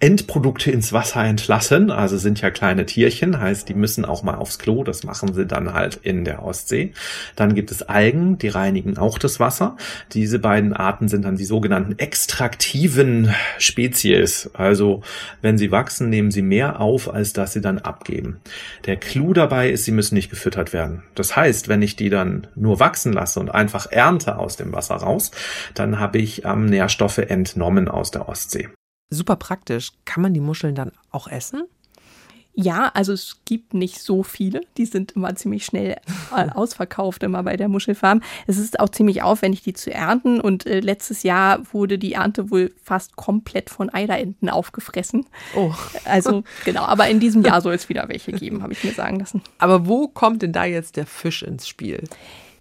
Endprodukte ins Wasser entlassen. Also sind ja kleine Tierchen, heißt, die müssen auch mal aufs Klo. Das machen sie dann halt in der Ostsee. Dann gibt es Algen, die reinigen auch das Wasser. Diese beiden Arten sind dann die sogenannten extraktiven Spezies. Also wenn sie wachsen, nehmen sie mehr auf, als dass sie dann abgeben. Der Clou dabei ist, sie müssen nicht gefüttert werden. Das heißt, wenn ich die dann nur wachsen lasse und einfach ernte aus dem Wasser raus, dann habe ich ähm, Nährstoffe entnommen aus der Ostsee. Super praktisch. Kann man die Muscheln dann auch essen? Ja, also es gibt nicht so viele. Die sind immer ziemlich schnell äh, ausverkauft, immer bei der Muschelfarm. Es ist auch ziemlich aufwendig, die zu ernten. Und äh, letztes Jahr wurde die Ernte wohl fast komplett von Eiderenten aufgefressen. Oh. Also genau, aber in diesem Jahr soll es wieder welche geben, habe ich mir sagen lassen. Aber wo kommt denn da jetzt der Fisch ins Spiel?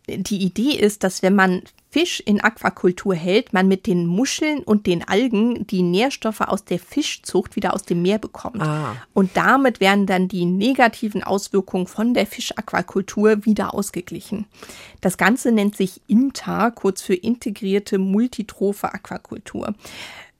Die Idee ist, dass wenn man Fisch in Aquakultur hält, man mit den Muscheln und den Algen die Nährstoffe aus der Fischzucht wieder aus dem Meer bekommt. Ah. Und damit werden dann die negativen Auswirkungen von der Fischaquakultur wieder ausgeglichen. Das Ganze nennt sich IMTA, kurz für integrierte multitrophe Aquakultur.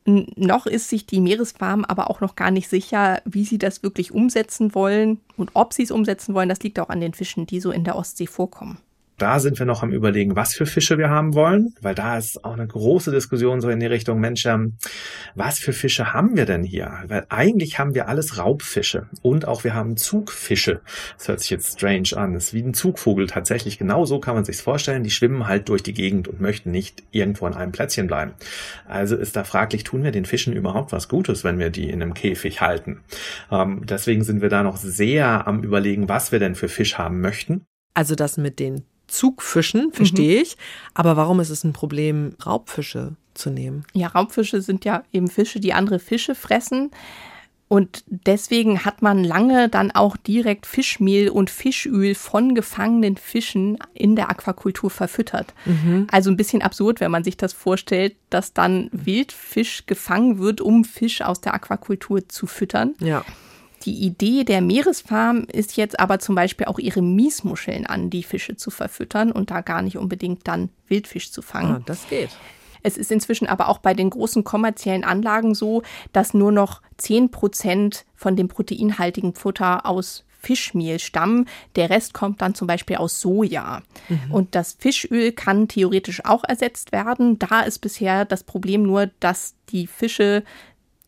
Noch ist sich die Meeresfarm aber auch noch gar nicht sicher, wie sie das wirklich umsetzen wollen und ob sie es umsetzen wollen. Das liegt auch an den Fischen, die so in der Ostsee vorkommen. Da sind wir noch am überlegen, was für Fische wir haben wollen, weil da ist auch eine große Diskussion so in die Richtung, Mensch, ähm, was für Fische haben wir denn hier? Weil eigentlich haben wir alles Raubfische und auch wir haben Zugfische. Das hört sich jetzt strange an. Das ist wie ein Zugvogel tatsächlich. Genau so kann man sich's vorstellen. Die schwimmen halt durch die Gegend und möchten nicht irgendwo an einem Plätzchen bleiben. Also ist da fraglich, tun wir den Fischen überhaupt was Gutes, wenn wir die in einem Käfig halten? Ähm, deswegen sind wir da noch sehr am überlegen, was wir denn für Fisch haben möchten. Also das mit den Zugfischen, verstehe mhm. ich. Aber warum ist es ein Problem, Raubfische zu nehmen? Ja, Raubfische sind ja eben Fische, die andere Fische fressen. Und deswegen hat man lange dann auch direkt Fischmehl und Fischöl von gefangenen Fischen in der Aquakultur verfüttert. Mhm. Also ein bisschen absurd, wenn man sich das vorstellt, dass dann Wildfisch gefangen wird, um Fisch aus der Aquakultur zu füttern. Ja. Die Idee der Meeresfarm ist jetzt aber zum Beispiel auch ihre Miesmuscheln an die Fische zu verfüttern und da gar nicht unbedingt dann Wildfisch zu fangen. Ah, das geht. Es ist inzwischen aber auch bei den großen kommerziellen Anlagen so, dass nur noch 10 Prozent von dem proteinhaltigen Futter aus Fischmehl stammen. Der Rest kommt dann zum Beispiel aus Soja. Mhm. Und das Fischöl kann theoretisch auch ersetzt werden. Da ist bisher das Problem nur, dass die Fische,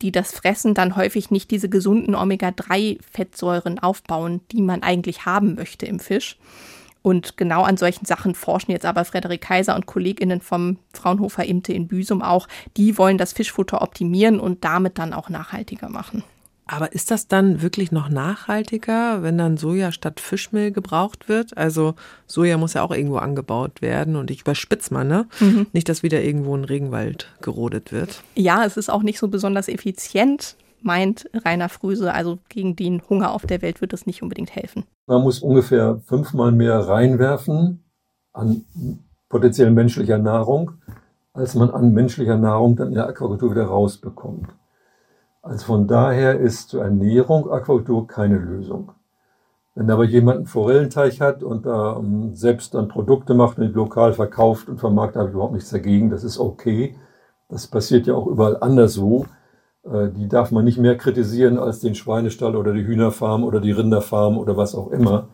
die das fressen, dann häufig nicht diese gesunden Omega-3-Fettsäuren aufbauen, die man eigentlich haben möchte im Fisch. Und genau an solchen Sachen forschen jetzt aber Frederik Kaiser und KollegInnen vom Fraunhofer Imte in Büsum auch. Die wollen das Fischfutter optimieren und damit dann auch nachhaltiger machen. Aber ist das dann wirklich noch nachhaltiger, wenn dann Soja statt Fischmehl gebraucht wird? Also Soja muss ja auch irgendwo angebaut werden und ich überspitze mal, ne? Mhm. Nicht, dass wieder irgendwo ein Regenwald gerodet wird. Ja, es ist auch nicht so besonders effizient meint Rainer Früse. Also gegen den Hunger auf der Welt wird das nicht unbedingt helfen. Man muss ungefähr fünfmal mehr reinwerfen an potenziell menschlicher Nahrung, als man an menschlicher Nahrung dann in der Aquakultur wieder rausbekommt. Also von daher ist zur Ernährung Aquakultur keine Lösung. Wenn aber jemand einen Forellenteich hat und da um, selbst dann Produkte macht und die lokal verkauft und vermarktet, habe ich überhaupt nichts dagegen. Das ist okay. Das passiert ja auch überall anderswo. Äh, die darf man nicht mehr kritisieren als den Schweinestall oder die Hühnerfarm oder die Rinderfarm oder was auch immer.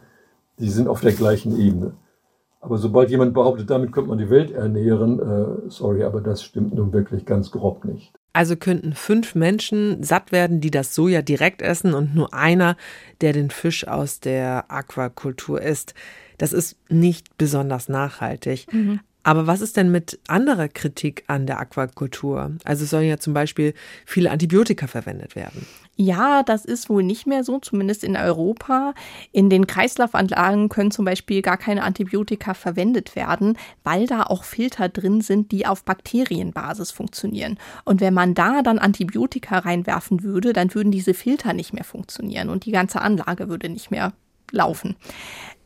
Die sind auf der gleichen Ebene. Aber sobald jemand behauptet, damit könnte man die Welt ernähren, äh, sorry, aber das stimmt nun wirklich ganz grob nicht. Also könnten fünf Menschen satt werden, die das Soja direkt essen und nur einer, der den Fisch aus der Aquakultur isst. Das ist nicht besonders nachhaltig. Mhm. Aber was ist denn mit anderer Kritik an der Aquakultur? Also es sollen ja zum Beispiel viele Antibiotika verwendet werden. Ja, das ist wohl nicht mehr so, zumindest in Europa. In den Kreislaufanlagen können zum Beispiel gar keine Antibiotika verwendet werden, weil da auch Filter drin sind, die auf Bakterienbasis funktionieren. Und wenn man da dann Antibiotika reinwerfen würde, dann würden diese Filter nicht mehr funktionieren und die ganze Anlage würde nicht mehr laufen.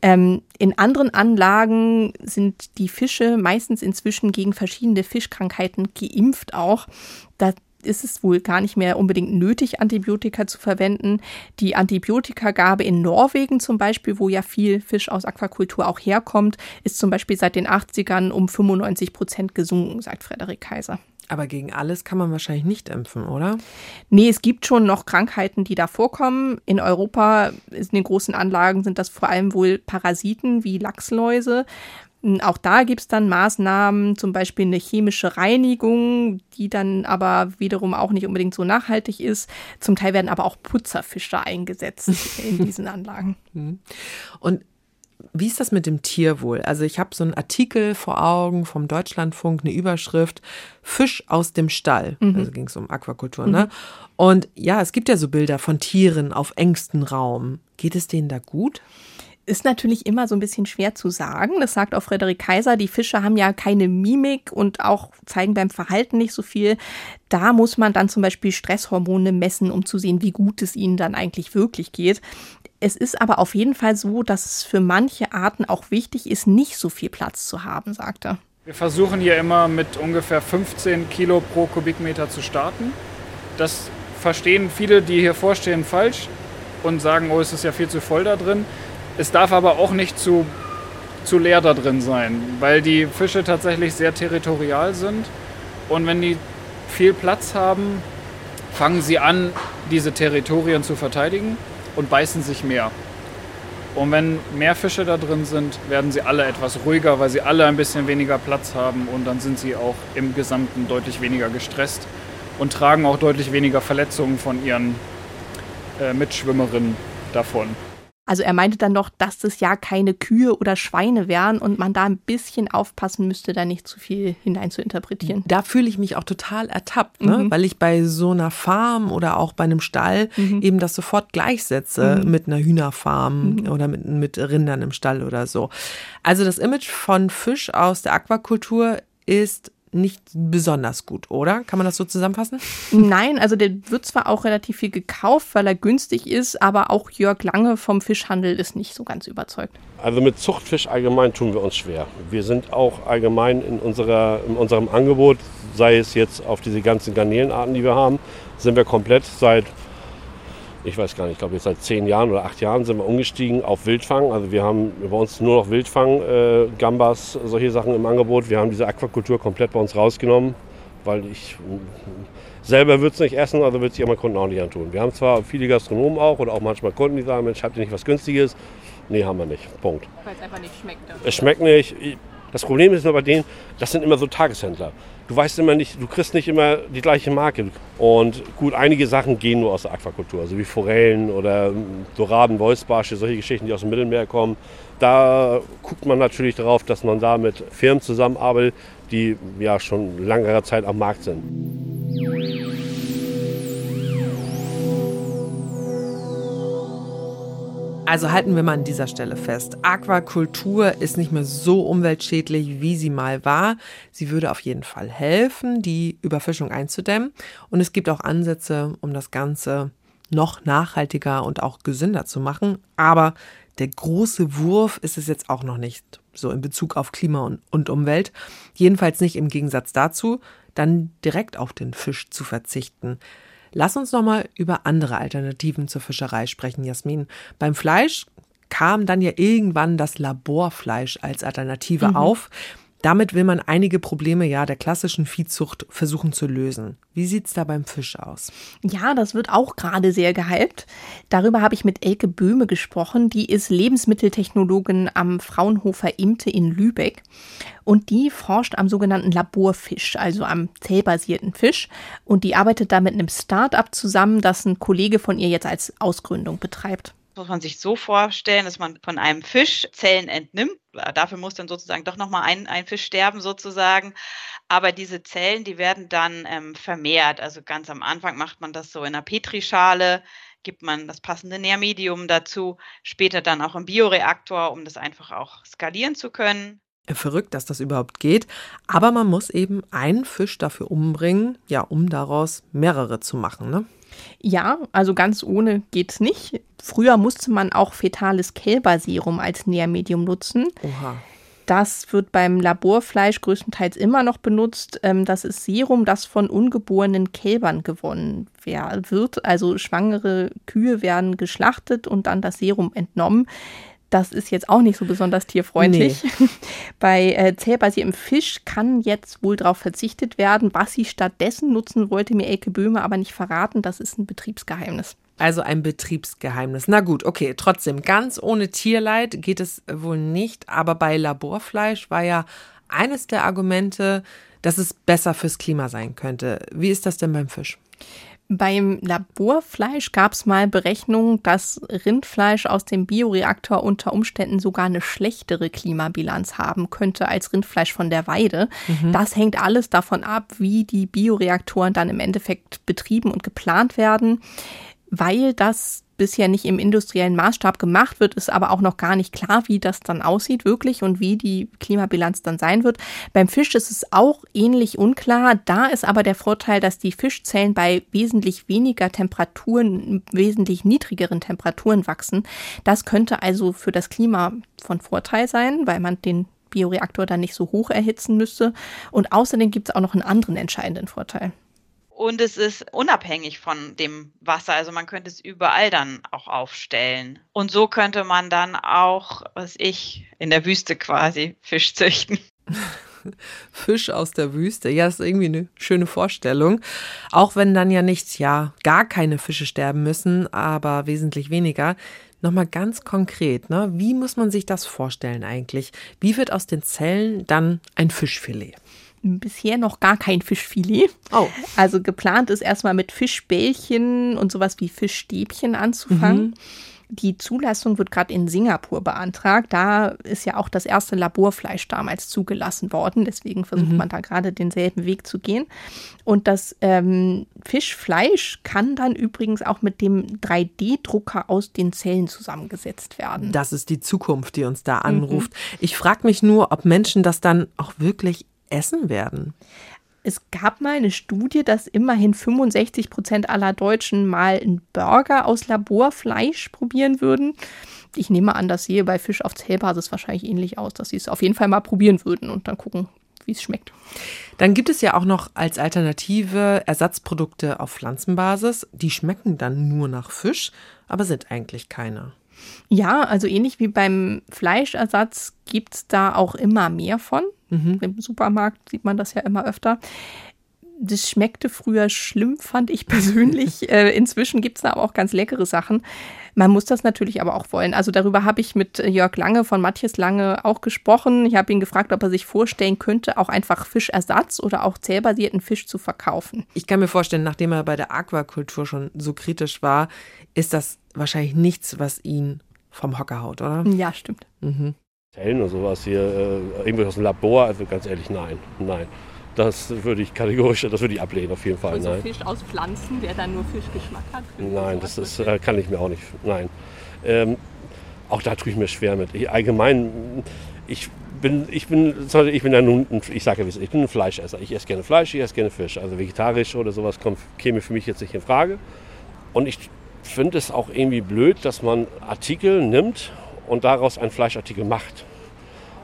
Ähm, in anderen Anlagen sind die Fische meistens inzwischen gegen verschiedene Fischkrankheiten geimpft auch. Da ist es wohl gar nicht mehr unbedingt nötig, Antibiotika zu verwenden. Die Antibiotikagabe in Norwegen zum Beispiel, wo ja viel Fisch aus Aquakultur auch herkommt, ist zum Beispiel seit den 80ern um 95 Prozent gesunken, sagt Frederik Kaiser. Aber gegen alles kann man wahrscheinlich nicht impfen, oder? Nee, es gibt schon noch Krankheiten, die da vorkommen. In Europa, in den großen Anlagen, sind das vor allem wohl Parasiten wie Lachsläuse. Auch da gibt es dann Maßnahmen, zum Beispiel eine chemische Reinigung, die dann aber wiederum auch nicht unbedingt so nachhaltig ist. Zum Teil werden aber auch Putzerfische eingesetzt in diesen Anlagen. Mhm. Und wie ist das mit dem Tierwohl? Also ich habe so einen Artikel vor Augen vom Deutschlandfunk, eine Überschrift Fisch aus dem Stall. Mhm. Also ging es um Aquakultur, ne? Mhm. Und ja, es gibt ja so Bilder von Tieren auf engstem Raum. Geht es denen da gut? Ist natürlich immer so ein bisschen schwer zu sagen. Das sagt auch Frederik Kaiser. Die Fische haben ja keine Mimik und auch zeigen beim Verhalten nicht so viel. Da muss man dann zum Beispiel Stresshormone messen, um zu sehen, wie gut es ihnen dann eigentlich wirklich geht. Es ist aber auf jeden Fall so, dass es für manche Arten auch wichtig ist, nicht so viel Platz zu haben, sagt er. Wir versuchen hier immer mit ungefähr 15 Kilo pro Kubikmeter zu starten. Das verstehen viele, die hier vorstehen, falsch und sagen, oh, es ist ja viel zu voll da drin. Es darf aber auch nicht zu, zu leer da drin sein, weil die Fische tatsächlich sehr territorial sind. Und wenn die viel Platz haben, fangen sie an, diese Territorien zu verteidigen und beißen sich mehr. Und wenn mehr Fische da drin sind, werden sie alle etwas ruhiger, weil sie alle ein bisschen weniger Platz haben und dann sind sie auch im Gesamten deutlich weniger gestresst und tragen auch deutlich weniger Verletzungen von ihren äh, Mitschwimmerinnen davon. Also er meinte dann noch, dass das ja keine Kühe oder Schweine wären und man da ein bisschen aufpassen müsste, da nicht zu viel hinein zu interpretieren. Da fühle ich mich auch total ertappt, ne? Mhm. weil ich bei so einer Farm oder auch bei einem Stall mhm. eben das sofort gleichsetze mhm. mit einer Hühnerfarm mhm. oder mit, mit Rindern im Stall oder so. Also das Image von Fisch aus der Aquakultur ist nicht besonders gut, oder? Kann man das so zusammenfassen? Nein, also der wird zwar auch relativ viel gekauft, weil er günstig ist, aber auch Jörg Lange vom Fischhandel ist nicht so ganz überzeugt. Also mit Zuchtfisch allgemein tun wir uns schwer. Wir sind auch allgemein in, unserer, in unserem Angebot, sei es jetzt auf diese ganzen Garnelenarten, die wir haben, sind wir komplett seit ich weiß gar nicht, ich glaube jetzt seit zehn Jahren oder acht Jahren sind wir umgestiegen auf Wildfang. Also wir haben bei uns nur noch Wildfang, äh, Gambas, solche Sachen im Angebot. Wir haben diese Aquakultur komplett bei uns rausgenommen, weil ich selber würde es nicht essen, also würde es meinen Kunden auch nicht antun. Wir haben zwar viele Gastronomen auch oder auch manchmal Kunden, die sagen, Mensch, habt ihr nicht was Günstiges? Nee, haben wir nicht. Punkt. Weil es einfach nicht schmeckt. Es schmeckt nicht. Das Problem ist nur bei denen, das sind immer so Tageshändler. Du weißt immer nicht, du kriegst nicht immer die gleiche Marke. Und gut, einige Sachen gehen nur aus der Aquakultur, also wie Forellen oder Doraden, Wolfsbarsche, solche Geschichten, die aus dem Mittelmeer kommen. Da guckt man natürlich darauf, dass man da mit Firmen zusammenarbeitet, die ja schon lange Zeit am Markt sind. Also halten wir mal an dieser Stelle fest. Aquakultur ist nicht mehr so umweltschädlich, wie sie mal war. Sie würde auf jeden Fall helfen, die Überfischung einzudämmen. Und es gibt auch Ansätze, um das Ganze noch nachhaltiger und auch gesünder zu machen. Aber der große Wurf ist es jetzt auch noch nicht, so in Bezug auf Klima und, und Umwelt. Jedenfalls nicht im Gegensatz dazu, dann direkt auf den Fisch zu verzichten. Lass uns noch mal über andere Alternativen zur Fischerei sprechen, Jasmin. Beim Fleisch kam dann ja irgendwann das Laborfleisch als Alternative mhm. auf. Damit will man einige Probleme ja der klassischen Viehzucht versuchen zu lösen. Wie sieht's da beim Fisch aus? Ja, das wird auch gerade sehr gehypt. Darüber habe ich mit Elke Böhme gesprochen. Die ist Lebensmitteltechnologin am Fraunhofer Imte in Lübeck. Und die forscht am sogenannten Laborfisch, also am zellbasierten Fisch. Und die arbeitet da mit einem Start-up zusammen, das ein Kollege von ihr jetzt als Ausgründung betreibt muss man sich so vorstellen, dass man von einem Fisch Zellen entnimmt. Dafür muss dann sozusagen doch nochmal ein, ein Fisch sterben sozusagen. Aber diese Zellen, die werden dann ähm, vermehrt. Also ganz am Anfang macht man das so in einer Petrischale, gibt man das passende Nährmedium dazu, später dann auch im Bioreaktor, um das einfach auch skalieren zu können. Verrückt, dass das überhaupt geht. Aber man muss eben einen Fisch dafür umbringen, ja, um daraus mehrere zu machen, ne? Ja, also ganz ohne geht's nicht. Früher musste man auch fetales Kälberserum als Nährmedium nutzen. Oha. Das wird beim Laborfleisch größtenteils immer noch benutzt. Ähm, das ist Serum, das von ungeborenen Kälbern gewonnen wird. Also schwangere Kühe werden geschlachtet und dann das Serum entnommen. Das ist jetzt auch nicht so besonders tierfreundlich. Nee. Bei äh, zellbasiertem Fisch kann jetzt wohl darauf verzichtet werden. Was sie stattdessen nutzen, wollte mir Elke Böhme aber nicht verraten. Das ist ein Betriebsgeheimnis. Also ein Betriebsgeheimnis. Na gut, okay, trotzdem, ganz ohne Tierleid geht es wohl nicht. Aber bei Laborfleisch war ja eines der Argumente, dass es besser fürs Klima sein könnte. Wie ist das denn beim Fisch? Beim Laborfleisch gab es mal Berechnungen, dass Rindfleisch aus dem Bioreaktor unter Umständen sogar eine schlechtere Klimabilanz haben könnte als Rindfleisch von der Weide. Mhm. Das hängt alles davon ab, wie die Bioreaktoren dann im Endeffekt betrieben und geplant werden. Weil das bisher nicht im industriellen Maßstab gemacht wird, ist aber auch noch gar nicht klar, wie das dann aussieht wirklich und wie die Klimabilanz dann sein wird. Beim Fisch ist es auch ähnlich unklar. Da ist aber der Vorteil, dass die Fischzellen bei wesentlich weniger Temperaturen, wesentlich niedrigeren Temperaturen wachsen. Das könnte also für das Klima von Vorteil sein, weil man den Bioreaktor dann nicht so hoch erhitzen müsste. Und außerdem gibt es auch noch einen anderen entscheidenden Vorteil und es ist unabhängig von dem Wasser. Also man könnte es überall dann auch aufstellen. Und so könnte man dann auch, was ich, in der Wüste quasi Fisch züchten. Fisch aus der Wüste. Ja, ist irgendwie eine schöne Vorstellung. Auch wenn dann ja nichts, ja, gar keine Fische sterben müssen, aber wesentlich weniger. Nochmal ganz konkret, ne? Wie muss man sich das vorstellen eigentlich? Wie wird aus den Zellen dann ein Fischfilet? Bisher noch gar kein Fischfilet. Oh. Also geplant ist erstmal mit Fischbällchen und sowas wie Fischstäbchen anzufangen. Mhm. Die Zulassung wird gerade in Singapur beantragt. Da ist ja auch das erste Laborfleisch damals zugelassen worden. Deswegen versucht mhm. man da gerade denselben Weg zu gehen. Und das ähm, Fischfleisch kann dann übrigens auch mit dem 3D-Drucker aus den Zellen zusammengesetzt werden. Das ist die Zukunft, die uns da anruft. Mhm. Ich frage mich nur, ob Menschen das dann auch wirklich essen werden? Es gab mal eine Studie, dass immerhin 65 Prozent aller Deutschen mal einen Burger aus Laborfleisch probieren würden. Ich nehme an, das sehe bei Fisch auf Zellbasis wahrscheinlich ähnlich aus, dass sie es auf jeden Fall mal probieren würden und dann gucken, wie es schmeckt. Dann gibt es ja auch noch als Alternative Ersatzprodukte auf Pflanzenbasis. Die schmecken dann nur nach Fisch, aber sind eigentlich keine. Ja, also ähnlich wie beim Fleischersatz gibt es da auch immer mehr von. Mhm. Im Supermarkt sieht man das ja immer öfter. Das schmeckte früher schlimm, fand ich persönlich. äh, inzwischen gibt es da aber auch ganz leckere Sachen. Man muss das natürlich aber auch wollen. Also darüber habe ich mit Jörg Lange von Matthias Lange auch gesprochen. Ich habe ihn gefragt, ob er sich vorstellen könnte, auch einfach Fischersatz oder auch zellbasierten Fisch zu verkaufen. Ich kann mir vorstellen, nachdem er bei der Aquakultur schon so kritisch war, ist das wahrscheinlich nichts, was ihn vom Hocker haut, oder? Ja, stimmt. Mhm. Zellen und sowas hier, äh, irgendwie aus dem Labor, also ganz ehrlich, nein, nein. Das würde ich kategorisch, das würde ich ablehnen, auf jeden Fall. Also nein. Fisch aus Pflanzen, der dann nur Fischgeschmack hat? Nein, das ist, äh, kann ich mir auch nicht, nein. Ähm, auch da tue ich mir schwer mit. Ich, allgemein, ich bin, ich bin, ich bin ja nun, ich sage ja, ich bin ein Fleischesser. Ich esse gerne Fleisch, ich esse gerne Fisch. Also vegetarisch oder sowas kommt, käme für mich jetzt nicht in Frage. Und ich finde es auch irgendwie blöd, dass man Artikel nimmt und daraus einen Fleischartikel macht.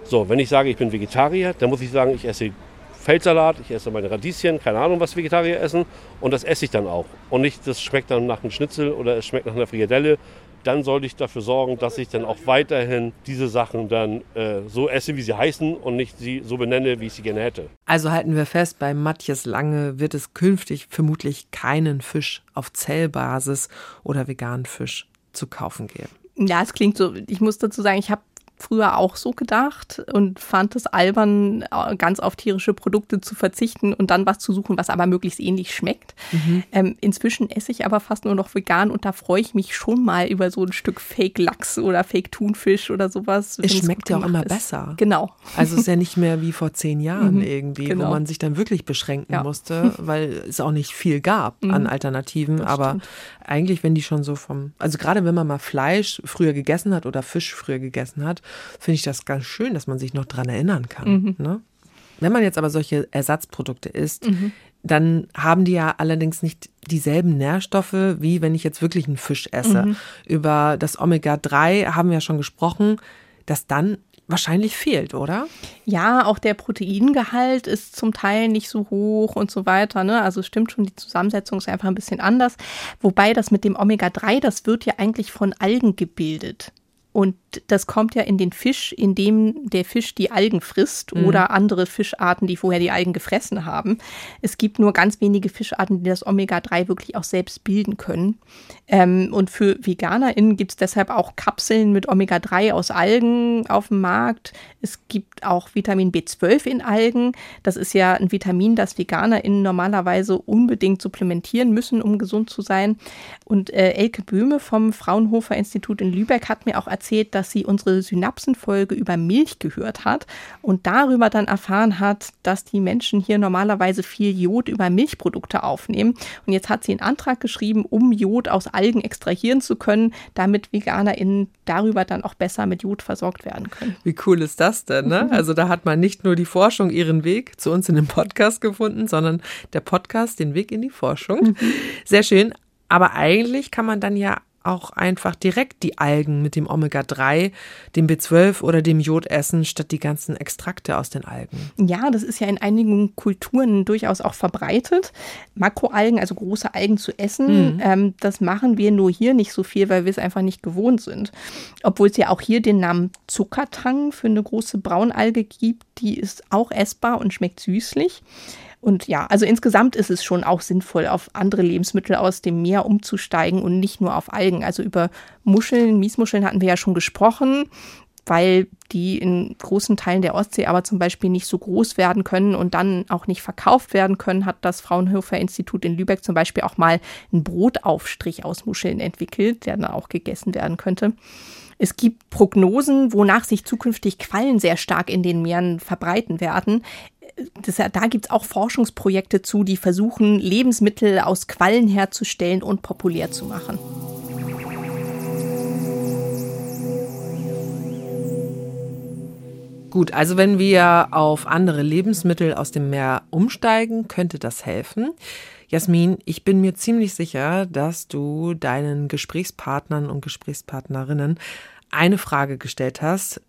So, wenn ich sage, ich bin Vegetarier, dann muss ich sagen, ich esse Feldsalat, ich esse meine Radieschen, keine Ahnung, was Vegetarier essen und das esse ich dann auch. Und nicht, das schmeckt dann nach einem Schnitzel oder es schmeckt nach einer Frikadelle. Dann sollte ich dafür sorgen, dass ich dann auch weiterhin diese Sachen dann äh, so esse, wie sie heißen und nicht sie so benenne, wie ich sie gerne hätte. Also halten wir fest, bei Matthias Lange wird es künftig vermutlich keinen Fisch auf Zellbasis oder veganen Fisch zu kaufen geben. Ja, es klingt so, ich muss dazu sagen, ich habe früher auch so gedacht und fand es albern, äh, ganz auf tierische Produkte zu verzichten und dann was zu suchen, was aber möglichst ähnlich schmeckt. Mhm. Ähm, inzwischen esse ich aber fast nur noch vegan und da freue ich mich schon mal über so ein Stück Fake-Lachs oder Fake-Thunfisch oder sowas. Es schmeckt ja auch immer ist. besser. Genau. Also es ist ja nicht mehr wie vor zehn Jahren mhm. irgendwie, genau. wo man sich dann wirklich beschränken ja. musste, weil es auch nicht viel gab mhm. an Alternativen. Das aber stimmt. Eigentlich, wenn die schon so vom, also gerade wenn man mal Fleisch früher gegessen hat oder Fisch früher gegessen hat, finde ich das ganz schön, dass man sich noch dran erinnern kann. Mhm. Ne? Wenn man jetzt aber solche Ersatzprodukte isst, mhm. dann haben die ja allerdings nicht dieselben Nährstoffe, wie wenn ich jetzt wirklich einen Fisch esse. Mhm. Über das Omega-3 haben wir ja schon gesprochen, dass dann wahrscheinlich fehlt, oder? Ja, auch der Proteingehalt ist zum Teil nicht so hoch und so weiter. Ne? Also stimmt schon, die Zusammensetzung ist einfach ein bisschen anders. Wobei das mit dem Omega-3, das wird ja eigentlich von Algen gebildet. Und das kommt ja in den Fisch, in dem der Fisch die Algen frisst mhm. oder andere Fischarten, die vorher die Algen gefressen haben. Es gibt nur ganz wenige Fischarten, die das Omega-3 wirklich auch selbst bilden können. Ähm, und für VeganerInnen gibt es deshalb auch Kapseln mit Omega-3 aus Algen auf dem Markt. Es gibt auch Vitamin B12 in Algen. Das ist ja ein Vitamin, das VeganerInnen normalerweise unbedingt supplementieren müssen, um gesund zu sein. Und äh, Elke Böhme vom Fraunhofer Institut in Lübeck hat mir auch erzählt, dass sie unsere Synapsenfolge über Milch gehört hat und darüber dann erfahren hat, dass die Menschen hier normalerweise viel Jod über Milchprodukte aufnehmen. Und jetzt hat sie einen Antrag geschrieben, um Jod aus Algen extrahieren zu können, damit VeganerInnen darüber dann auch besser mit Jod versorgt werden können. Wie cool ist das denn? Ne? Also da hat man nicht nur die Forschung ihren Weg zu uns in dem Podcast gefunden, sondern der Podcast den Weg in die Forschung. Mhm. Sehr schön. Aber eigentlich kann man dann ja auch einfach direkt die Algen mit dem Omega-3, dem B12 oder dem Jod essen, statt die ganzen Extrakte aus den Algen. Ja, das ist ja in einigen Kulturen durchaus auch verbreitet. Makroalgen, also große Algen zu essen, mhm. ähm, das machen wir nur hier nicht so viel, weil wir es einfach nicht gewohnt sind. Obwohl es ja auch hier den Namen Zuckertang für eine große Braunalge gibt, die ist auch essbar und schmeckt süßlich. Und ja, also insgesamt ist es schon auch sinnvoll, auf andere Lebensmittel aus dem Meer umzusteigen und nicht nur auf Algen. Also über Muscheln, Miesmuscheln hatten wir ja schon gesprochen, weil die in großen Teilen der Ostsee aber zum Beispiel nicht so groß werden können und dann auch nicht verkauft werden können, hat das Fraunhofer Institut in Lübeck zum Beispiel auch mal einen Brotaufstrich aus Muscheln entwickelt, der dann auch gegessen werden könnte. Es gibt Prognosen, wonach sich zukünftig Quallen sehr stark in den Meeren verbreiten werden das, da gibt es auch Forschungsprojekte zu, die versuchen, Lebensmittel aus Quallen herzustellen und populär zu machen. Gut, also wenn wir auf andere Lebensmittel aus dem Meer umsteigen, könnte das helfen. Jasmin, ich bin mir ziemlich sicher, dass du deinen Gesprächspartnern und Gesprächspartnerinnen eine Frage gestellt hast,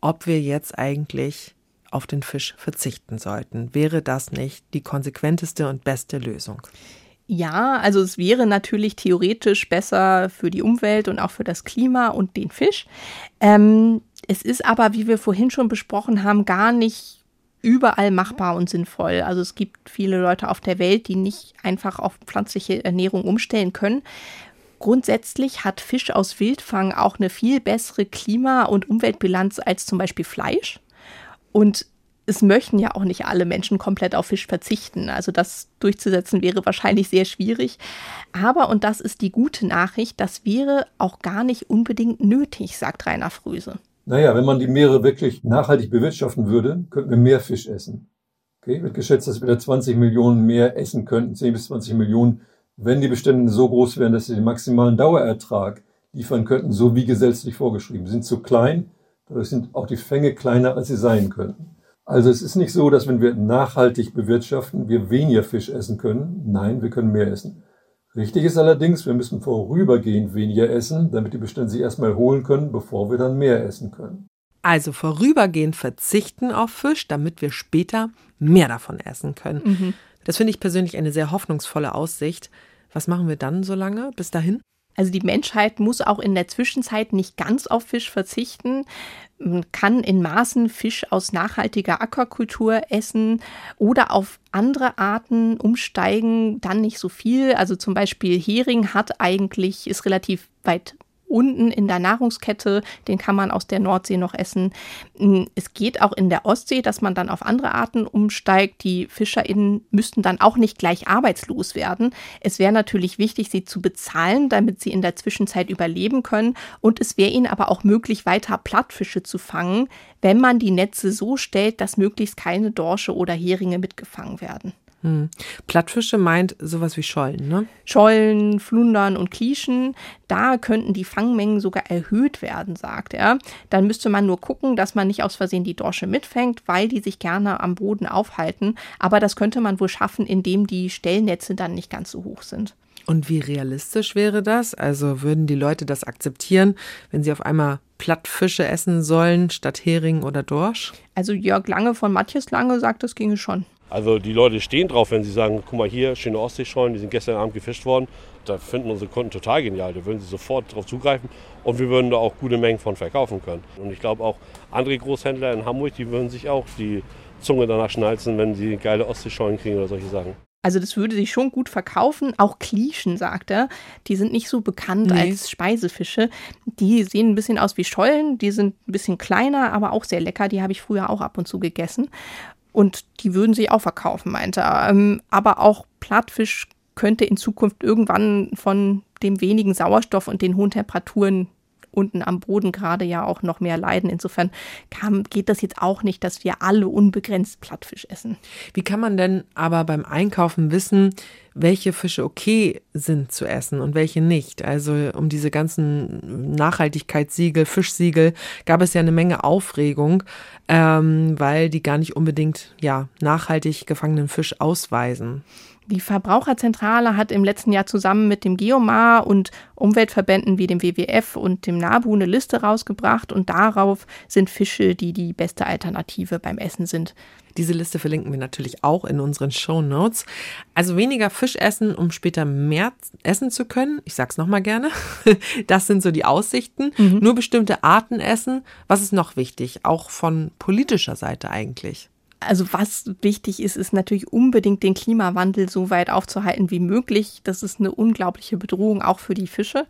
ob wir jetzt eigentlich auf den Fisch verzichten sollten. Wäre das nicht die konsequenteste und beste Lösung? Ja, also es wäre natürlich theoretisch besser für die Umwelt und auch für das Klima und den Fisch. Ähm, es ist aber, wie wir vorhin schon besprochen haben, gar nicht überall machbar und sinnvoll. Also es gibt viele Leute auf der Welt, die nicht einfach auf pflanzliche Ernährung umstellen können. Grundsätzlich hat Fisch aus Wildfang auch eine viel bessere Klima- und Umweltbilanz als zum Beispiel Fleisch. Und es möchten ja auch nicht alle Menschen komplett auf Fisch verzichten. Also das durchzusetzen wäre wahrscheinlich sehr schwierig. Aber, und das ist die gute Nachricht, das wäre auch gar nicht unbedingt nötig, sagt Rainer Fröse. Naja, wenn man die Meere wirklich nachhaltig bewirtschaften würde, könnten wir mehr Fisch essen. Okay, wird geschätzt, dass wir da 20 Millionen mehr essen könnten, 10 bis 20 Millionen, wenn die Bestände so groß wären, dass sie den maximalen Dauerertrag liefern könnten, so wie gesetzlich vorgeschrieben. Sie sind zu klein, dadurch sind auch die Fänge kleiner, als sie sein könnten. Also es ist nicht so, dass wenn wir nachhaltig bewirtschaften, wir weniger Fisch essen können. Nein, wir können mehr essen. Richtig ist allerdings, wir müssen vorübergehend weniger essen, damit die Bestände sich erstmal holen können, bevor wir dann mehr essen können. Also vorübergehend verzichten auf Fisch, damit wir später mehr davon essen können. Mhm. Das finde ich persönlich eine sehr hoffnungsvolle Aussicht. Was machen wir dann so lange bis dahin? Also die Menschheit muss auch in der Zwischenzeit nicht ganz auf Fisch verzichten. Man kann in Maßen Fisch aus nachhaltiger Aquakultur essen oder auf andere Arten umsteigen, dann nicht so viel. Also zum Beispiel Hering hat eigentlich, ist relativ weit unten in der Nahrungskette, den kann man aus der Nordsee noch essen. Hm, es geht auch in der Ostsee, dass man dann auf andere Arten umsteigt. Die FischerInnen müssten dann auch nicht gleich arbeitslos werden. Es wäre natürlich wichtig, sie zu bezahlen, damit sie in der Zwischenzeit überleben können. Und es wäre ihnen aber auch möglich, weiter Plattfische zu fangen, wenn man die Netze so stellt, dass möglichst keine Dorsche oder Heringe mitgefangen werden. Hm. Plattfische meint sowas wie Schollen, ne? Schollen, Flundern und Klieschen, da könnten die Fangmengen sogar erhöht werden, sagt er. Dann müsste man nur gucken, dass man nicht aus Versehen die Dorsche mitfängt, weil die sich gerne am Boden aufhalten. Aber das könnte man wohl schaffen, indem die Stellnetze dann nicht ganz so hoch sind. Und wie realistisch wäre das? Also würden die Leute das akzeptieren, wenn sie auf einmal Plattfische essen sollen statt Hering oder Dorsch? Also Jörg Lange von Matthias Lange sagt, das ginge schon. Also die Leute stehen drauf, wenn sie sagen, guck mal hier, schöne Ostseeschollen, die sind gestern Abend gefischt worden. Da finden unsere Kunden total genial. Da würden sie sofort darauf zugreifen und wir würden da auch gute Mengen von verkaufen können. Und ich glaube auch andere Großhändler in Hamburg, die würden sich auch die Zunge danach schnalzen, wenn sie geile Ostseeschollen kriegen oder solche Sachen. Also das würde sich schon gut verkaufen. Auch Klischen, sagt er. Die sind nicht so bekannt nee. als Speisefische. Die sehen ein bisschen aus wie Schollen. Die sind ein bisschen kleiner, aber auch sehr lecker. Die habe ich früher auch ab und zu gegessen. Und die würden sich auch verkaufen, meinte er. Ähm, aber auch Plattfisch könnte in Zukunft irgendwann von dem wenigen Sauerstoff und den hohen Temperaturen unten am Boden gerade ja auch noch mehr leiden. Insofern kam, geht das jetzt auch nicht, dass wir alle unbegrenzt Plattfisch essen. Wie kann man denn aber beim Einkaufen wissen, welche Fische okay sind zu essen und welche nicht? Also um diese ganzen Nachhaltigkeitssiegel, Fischsiegel gab es ja eine Menge Aufregung, ähm, weil die gar nicht unbedingt ja nachhaltig gefangenen Fisch ausweisen. Die Verbraucherzentrale hat im letzten Jahr zusammen mit dem Geomar und Umweltverbänden wie dem WWF und dem NABU eine Liste rausgebracht und darauf sind Fische, die die beste Alternative beim Essen sind. Diese Liste verlinken wir natürlich auch in unseren Show Notes. Also weniger Fisch essen, um später mehr essen zu können. Ich sag's nochmal gerne. Das sind so die Aussichten. Mhm. Nur bestimmte Arten essen. Was ist noch wichtig? Auch von politischer Seite eigentlich also was wichtig ist, ist natürlich unbedingt den Klimawandel so weit aufzuhalten wie möglich. Das ist eine unglaubliche Bedrohung auch für die Fische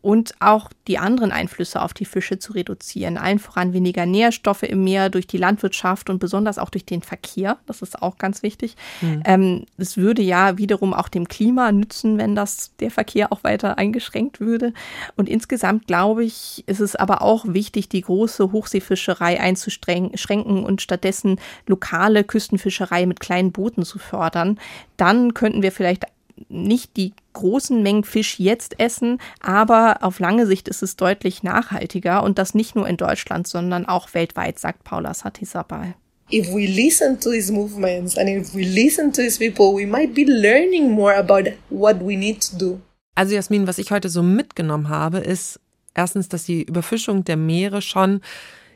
und auch die anderen Einflüsse auf die Fische zu reduzieren. Allen voran weniger Nährstoffe im Meer durch die Landwirtschaft und besonders auch durch den Verkehr. Das ist auch ganz wichtig. Mhm. Ähm, es würde ja wiederum auch dem Klima nützen, wenn das der Verkehr auch weiter eingeschränkt würde. Und insgesamt glaube ich, ist es aber auch wichtig, die große Hochseefischerei einzuschränken und stattdessen lokale Küstenfischerei mit kleinen Booten zu fördern. Dann könnten wir vielleicht nicht die großen Mengen Fisch jetzt essen, aber auf lange Sicht ist es deutlich nachhaltiger und das nicht nur in Deutschland, sondern auch weltweit, sagt Paula Satisabal. If we listen to these movements and if we listen to these people, we might be learning more about what we need to do. Also Jasmin, was ich heute so mitgenommen habe, ist erstens, dass die Überfischung der Meere schon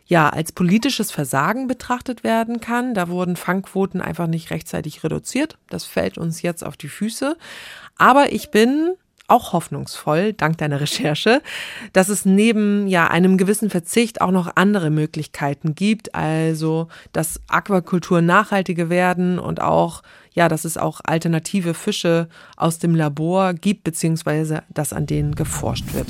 ja als politisches Versagen betrachtet werden kann. Da wurden Fangquoten einfach nicht rechtzeitig reduziert. Das fällt uns jetzt auf die Füße. Aber ich bin auch hoffnungsvoll, dank deiner Recherche, dass es neben ja einem gewissen Verzicht auch noch andere Möglichkeiten gibt, also dass Aquakulturen nachhaltiger werden und auch ja, dass es auch alternative Fische aus dem Labor gibt, beziehungsweise dass an denen geforscht wird.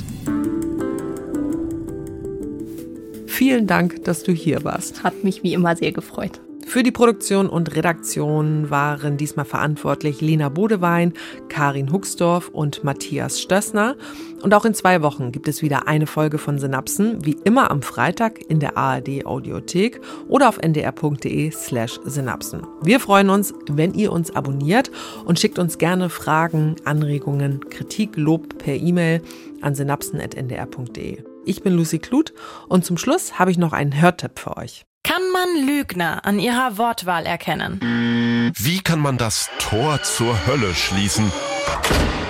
Vielen Dank, dass du hier warst. Hat mich wie immer sehr gefreut. Für die Produktion und Redaktion waren diesmal verantwortlich Lena Bodewein, Karin Huxdorf und Matthias Stössner. Und auch in zwei Wochen gibt es wieder eine Folge von Synapsen, wie immer am Freitag in der ARD Audiothek oder auf ndr.de slash Synapsen. Wir freuen uns, wenn ihr uns abonniert und schickt uns gerne Fragen, Anregungen, Kritik, Lob per E-Mail an synapsen.ndr.de. Ich bin Lucy Kluth und zum Schluss habe ich noch einen Hörtipp für euch. Kann man Lügner an ihrer Wortwahl erkennen? Wie kann man das Tor zur Hölle schließen?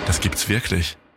Das gibt's wirklich.